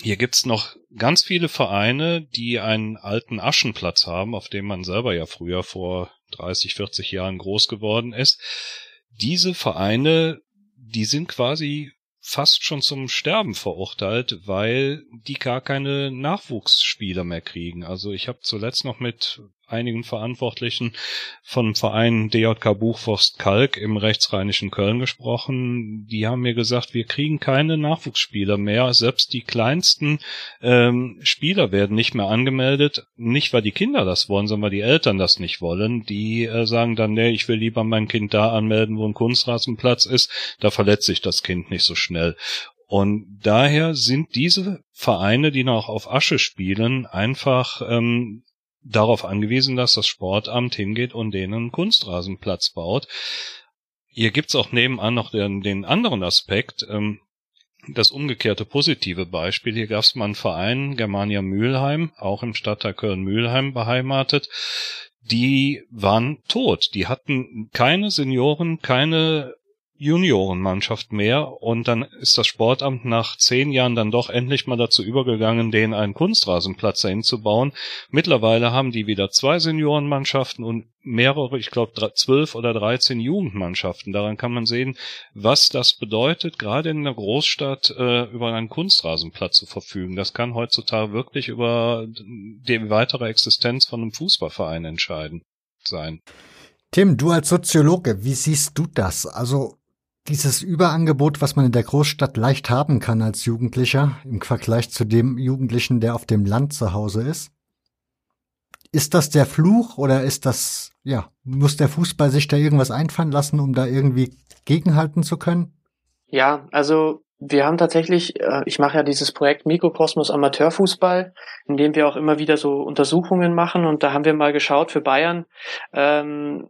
hier gibt's noch ganz viele Vereine, die einen alten Aschenplatz haben, auf dem man selber ja früher vor 30, 40 Jahren groß geworden ist. Diese Vereine, die sind quasi fast schon zum Sterben verurteilt, weil die gar keine Nachwuchsspieler mehr kriegen. Also ich habe zuletzt noch mit einigen Verantwortlichen vom Verein DJK Buchforst Kalk im rechtsrheinischen Köln gesprochen. Die haben mir gesagt, wir kriegen keine Nachwuchsspieler mehr. Selbst die kleinsten ähm, Spieler werden nicht mehr angemeldet. Nicht, weil die Kinder das wollen, sondern weil die Eltern das nicht wollen. Die äh, sagen dann, nee, ich will lieber mein Kind da anmelden, wo ein Kunstrasenplatz ist. Da verletzt sich das Kind nicht so schnell. Und daher sind diese Vereine, die noch auf Asche spielen, einfach ähm, darauf angewiesen, dass das Sportamt hingeht und denen Kunstrasenplatz baut. Hier gibt's auch nebenan noch den, den anderen Aspekt, ähm, das umgekehrte positive Beispiel. Hier gab's mal einen Verein, Germania Mülheim, auch im Stadtteil Köln-Mühlheim beheimatet. Die waren tot. Die hatten keine Senioren, keine Juniorenmannschaft mehr und dann ist das Sportamt nach zehn Jahren dann doch endlich mal dazu übergegangen, denen einen Kunstrasenplatz dahin zu bauen. Mittlerweile haben die wieder zwei Seniorenmannschaften und mehrere, ich glaube zwölf oder dreizehn Jugendmannschaften. Daran kann man sehen, was das bedeutet, gerade in einer Großstadt äh, über einen Kunstrasenplatz zu verfügen. Das kann heutzutage wirklich über die weitere Existenz von einem Fußballverein entscheiden sein. Tim, du als Soziologe, wie siehst du das? Also dieses Überangebot, was man in der Großstadt leicht haben kann als Jugendlicher im Vergleich zu dem Jugendlichen, der auf dem Land zu Hause ist. Ist das der Fluch oder ist das, ja, muss der Fußball sich da irgendwas einfallen lassen, um da irgendwie gegenhalten zu können? Ja, also wir haben tatsächlich, äh, ich mache ja dieses Projekt Mikrokosmos Amateurfußball, in dem wir auch immer wieder so Untersuchungen machen und da haben wir mal geschaut für Bayern, ähm,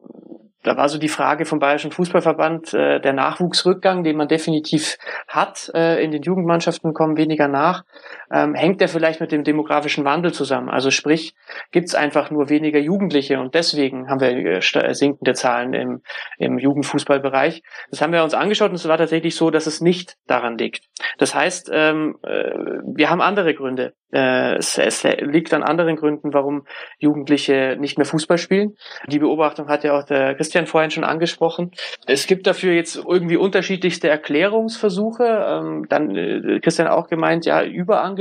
da war so die Frage vom Bayerischen Fußballverband, äh, der Nachwuchsrückgang, den man definitiv hat, äh, in den Jugendmannschaften kommen weniger nach, ähm, hängt der vielleicht mit dem demografischen Wandel zusammen? Also sprich, gibt es einfach nur weniger Jugendliche und deswegen haben wir äh, sinkende Zahlen im, im Jugendfußballbereich. Das haben wir uns angeschaut und es war tatsächlich so, dass es nicht daran liegt. Das heißt, ähm, äh, wir haben andere Gründe. Äh, es, es liegt an anderen Gründen, warum Jugendliche nicht mehr Fußball spielen. Die Beobachtung hat ja auch der Christian vorhin schon angesprochen. Es gibt dafür jetzt irgendwie unterschiedlichste Erklärungsversuche. Ähm, dann äh, Christian auch gemeint, ja, Überangebot.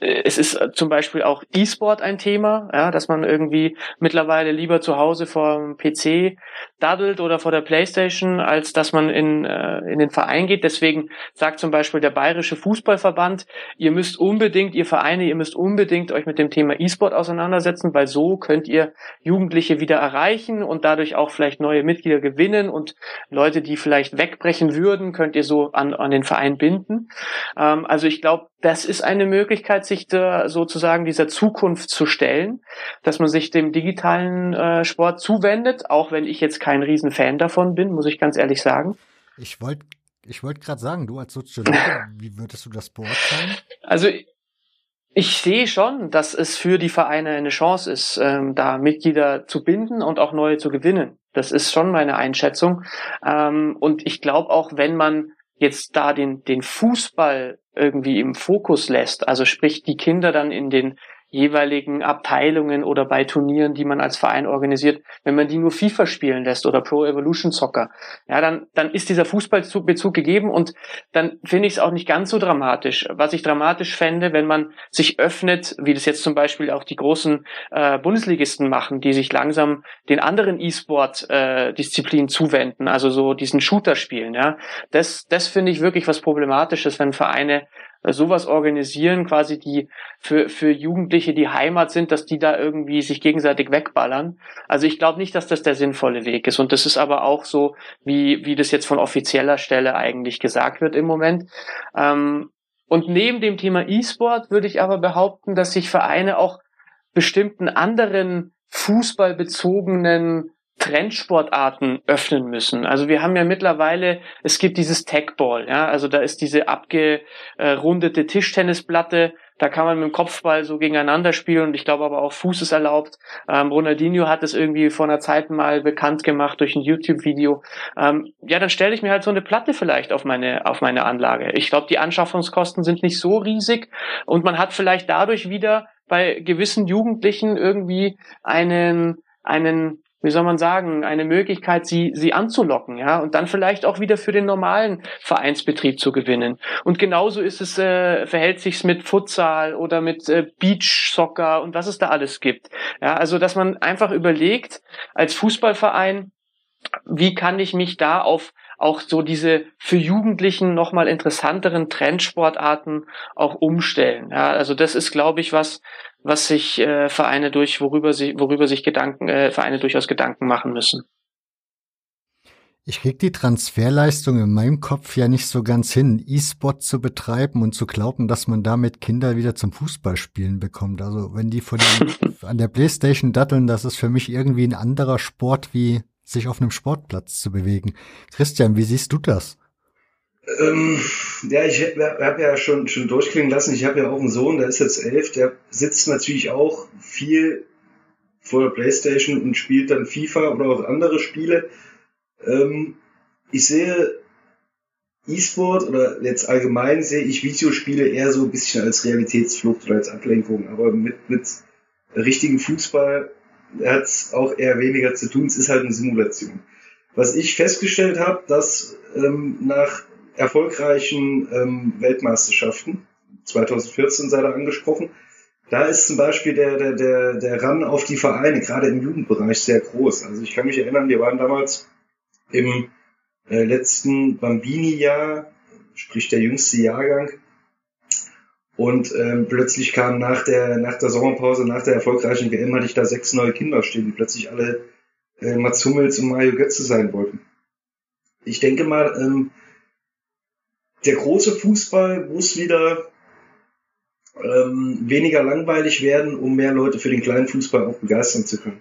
Äh, es ist zum Beispiel auch E-Sport ein Thema, ja, dass man irgendwie mittlerweile lieber zu Hause vor dem PC daddelt oder vor der Playstation, als dass man in, in den Verein geht. Deswegen sagt zum Beispiel der Bayerische Fußballverband, ihr müsst unbedingt, ihr Vereine, ihr müsst unbedingt euch mit dem Thema E-Sport auseinandersetzen, weil so könnt ihr Jugendliche wieder erreichen und dadurch auch vielleicht neue Mitglieder gewinnen und Leute, die vielleicht wegbrechen würden, könnt ihr so an, an den Verein binden. Ähm, also ich glaube, das ist eine Möglichkeit, sich da sozusagen dieser Zukunft zu stellen, dass man sich dem digitalen äh, Sport zuwendet, auch wenn ich jetzt kein Riesenfan davon bin, muss ich ganz ehrlich sagen. Ich wollte ich wollte gerade sagen, du als Soziologe, *laughs* wie würdest du das beurteilen? Also ich sehe schon, dass es für die Vereine eine Chance ist, ähm, da Mitglieder zu binden und auch neue zu gewinnen. Das ist schon meine Einschätzung. Ähm, und ich glaube auch, wenn man jetzt da den, den Fußball irgendwie im Fokus lässt, also sprich die Kinder dann in den jeweiligen Abteilungen oder bei Turnieren, die man als Verein organisiert, wenn man die nur FIFA spielen lässt oder Pro Evolution Soccer, ja, dann, dann ist dieser Fußballbezug gegeben und dann finde ich es auch nicht ganz so dramatisch. Was ich dramatisch fände, wenn man sich öffnet, wie das jetzt zum Beispiel auch die großen äh, Bundesligisten machen, die sich langsam den anderen E-Sport-Disziplinen äh, zuwenden, also so diesen Shooter spielen, ja. Das, das finde ich wirklich was Problematisches, wenn Vereine sowas organisieren, quasi die für, für Jugendliche die Heimat sind, dass die da irgendwie sich gegenseitig wegballern. Also ich glaube nicht, dass das der sinnvolle Weg ist. Und das ist aber auch so, wie, wie das jetzt von offizieller Stelle eigentlich gesagt wird im Moment. Ähm, und neben dem Thema E-Sport würde ich aber behaupten, dass sich Vereine auch bestimmten anderen fußballbezogenen Trendsportarten öffnen müssen. Also wir haben ja mittlerweile, es gibt dieses Tagball, ja, also da ist diese abgerundete Tischtennisplatte, da kann man mit dem Kopfball so gegeneinander spielen und ich glaube aber auch Fuß ist erlaubt. Ähm, Ronaldinho hat es irgendwie vor einer Zeit mal bekannt gemacht durch ein YouTube-Video. Ähm, ja, dann stelle ich mir halt so eine Platte vielleicht auf meine, auf meine Anlage. Ich glaube, die Anschaffungskosten sind nicht so riesig und man hat vielleicht dadurch wieder bei gewissen Jugendlichen irgendwie einen, einen wie soll man sagen, eine Möglichkeit, sie, sie anzulocken, ja, und dann vielleicht auch wieder für den normalen Vereinsbetrieb zu gewinnen. Und genauso ist es, äh, verhält sich's mit Futsal oder mit äh, Beach Soccer und was es da alles gibt. Ja, also, dass man einfach überlegt, als Fußballverein, wie kann ich mich da auf auch so diese für Jugendlichen nochmal interessanteren Trendsportarten auch umstellen. Ja, also das ist, glaube ich, was, was sich äh, Vereine durch, worüber sie, worüber sich Gedanken, äh, Vereine durchaus Gedanken machen müssen. Ich krieg die Transferleistung in meinem Kopf ja nicht so ganz hin, E-Sport zu betreiben und zu glauben, dass man damit Kinder wieder zum Fußballspielen bekommt. Also wenn die von *laughs* an der Playstation datteln, das ist für mich irgendwie ein anderer Sport wie sich auf einem Sportplatz zu bewegen. Christian, wie siehst du das? Ähm, ja, ich habe ja schon, schon durchklingen lassen, ich habe ja auch einen Sohn, der ist jetzt elf, der sitzt natürlich auch viel vor der Playstation und spielt dann FIFA oder auch andere Spiele. Ähm, ich sehe E-Sport oder jetzt allgemein sehe ich Videospiele eher so ein bisschen als Realitätsflucht oder als Ablenkung, aber mit, mit richtigen Fußball hat es auch eher weniger zu tun. Es ist halt eine Simulation. Was ich festgestellt habe, dass ähm, nach erfolgreichen ähm, Weltmeisterschaften, 2014 sei da angesprochen, da ist zum Beispiel der, der, der, der Run auf die Vereine, gerade im Jugendbereich, sehr groß. Also ich kann mich erinnern, wir waren damals im äh, letzten Bambini-Jahr, sprich der jüngste Jahrgang, und ähm, plötzlich kam nach der, nach der Sommerpause, nach der erfolgreichen WM, hatte ich da sechs neue Kinder stehen, die plötzlich alle äh, Mats Hummels und Mario Götze sein wollten. Ich denke mal, ähm, der große Fußball muss wieder ähm, weniger langweilig werden, um mehr Leute für den kleinen Fußball auch begeistern zu können.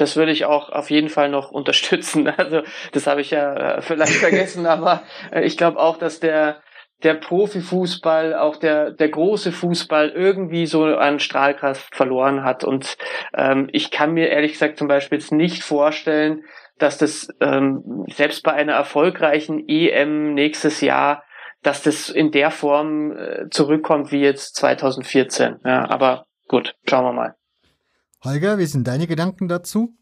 Das würde ich auch auf jeden Fall noch unterstützen. *laughs* Also das habe ich ja äh, vielleicht vergessen, *laughs* aber äh, ich glaube auch, dass der der Profifußball, auch der, der große Fußball irgendwie so an Strahlkraft verloren hat. Und ähm, ich kann mir ehrlich gesagt zum Beispiel jetzt nicht vorstellen, dass das ähm, selbst bei einer erfolgreichen EM nächstes Jahr, dass das in der Form äh, zurückkommt wie jetzt 2014. Ja, aber gut, schauen wir mal. Holger, wie sind deine Gedanken dazu?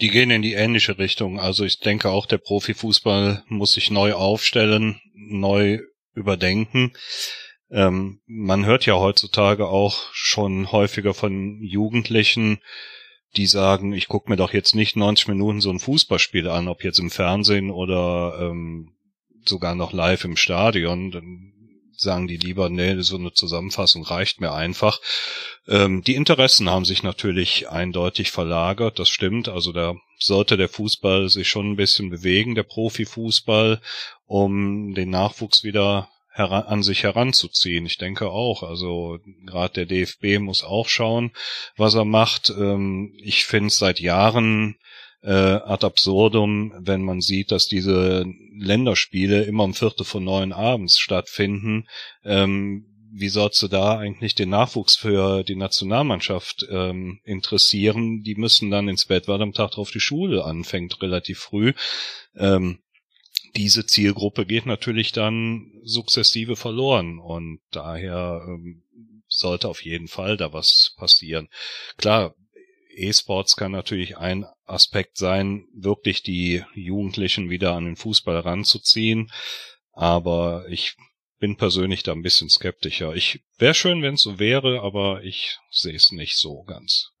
Die gehen in die ähnliche Richtung. Also ich denke auch, der Profifußball muss sich neu aufstellen, neu überdenken. Ähm, man hört ja heutzutage auch schon häufiger von Jugendlichen, die sagen, ich gucke mir doch jetzt nicht 90 Minuten so ein Fußballspiel an, ob jetzt im Fernsehen oder ähm, sogar noch live im Stadion. Dann sagen die lieber, nee, so eine Zusammenfassung reicht mir einfach. Ähm, die Interessen haben sich natürlich eindeutig verlagert, das stimmt. Also da sollte der Fußball sich schon ein bisschen bewegen, der Profifußball, um den Nachwuchs wieder an sich heranzuziehen. Ich denke auch. Also gerade der DFB muss auch schauen, was er macht. Ähm, ich finde es seit Jahren äh, ad absurdum, wenn man sieht, dass diese Länderspiele immer um Viertel von neun abends stattfinden. Ähm, wie sollst du da eigentlich den Nachwuchs für die Nationalmannschaft ähm, interessieren? Die müssen dann ins Bett, weil am Tag drauf die Schule anfängt, relativ früh. Ähm, diese Zielgruppe geht natürlich dann sukzessive verloren und daher ähm, sollte auf jeden Fall da was passieren. Klar, E-Sports kann natürlich ein Aspekt sein, wirklich die Jugendlichen wieder an den Fußball ranzuziehen. Aber ich bin persönlich da ein bisschen skeptischer. Ich wäre schön, wenn es so wäre, aber ich sehe es nicht so ganz.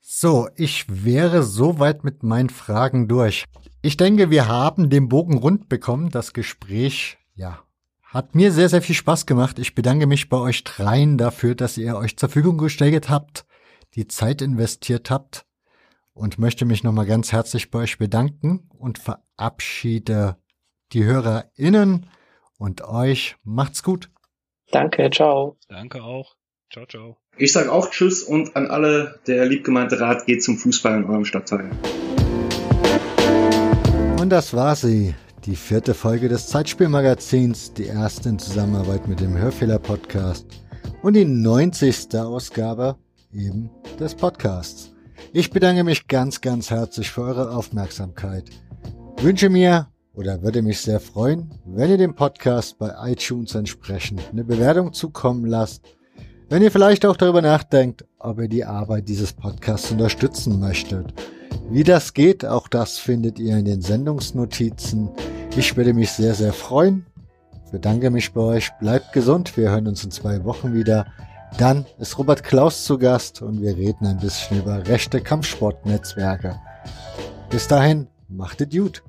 So, ich wäre soweit mit meinen Fragen durch. Ich denke, wir haben den Bogen rund bekommen. Das Gespräch, ja, hat mir sehr, sehr viel Spaß gemacht. Ich bedanke mich bei euch dreien dafür, dass ihr euch zur Verfügung gestellt habt die Zeit investiert habt und möchte mich nochmal ganz herzlich bei euch bedanken und verabschiede die HörerInnen und euch. Macht's gut. Danke, ciao. Danke auch. Ciao, ciao. Ich sage auch Tschüss und an alle, der liebgemeinte Rat geht zum Fußball in eurem Stadtteil. Und das war sie, die vierte Folge des Zeitspielmagazins, die erste in Zusammenarbeit mit dem Hörfehler-Podcast und die 90. Ausgabe eben des Podcasts. Ich bedanke mich ganz, ganz herzlich für eure Aufmerksamkeit. Wünsche mir oder würde mich sehr freuen, wenn ihr dem Podcast bei iTunes entsprechend eine Bewertung zukommen lasst. Wenn ihr vielleicht auch darüber nachdenkt, ob ihr die Arbeit dieses Podcasts unterstützen möchtet. Wie das geht, auch das findet ihr in den Sendungsnotizen. Ich würde mich sehr, sehr freuen. Bedanke mich bei euch. Bleibt gesund. Wir hören uns in zwei Wochen wieder. Dann ist Robert Klaus zu Gast und wir reden ein bisschen über rechte Kampfsportnetzwerke. Bis dahin, macht es gut.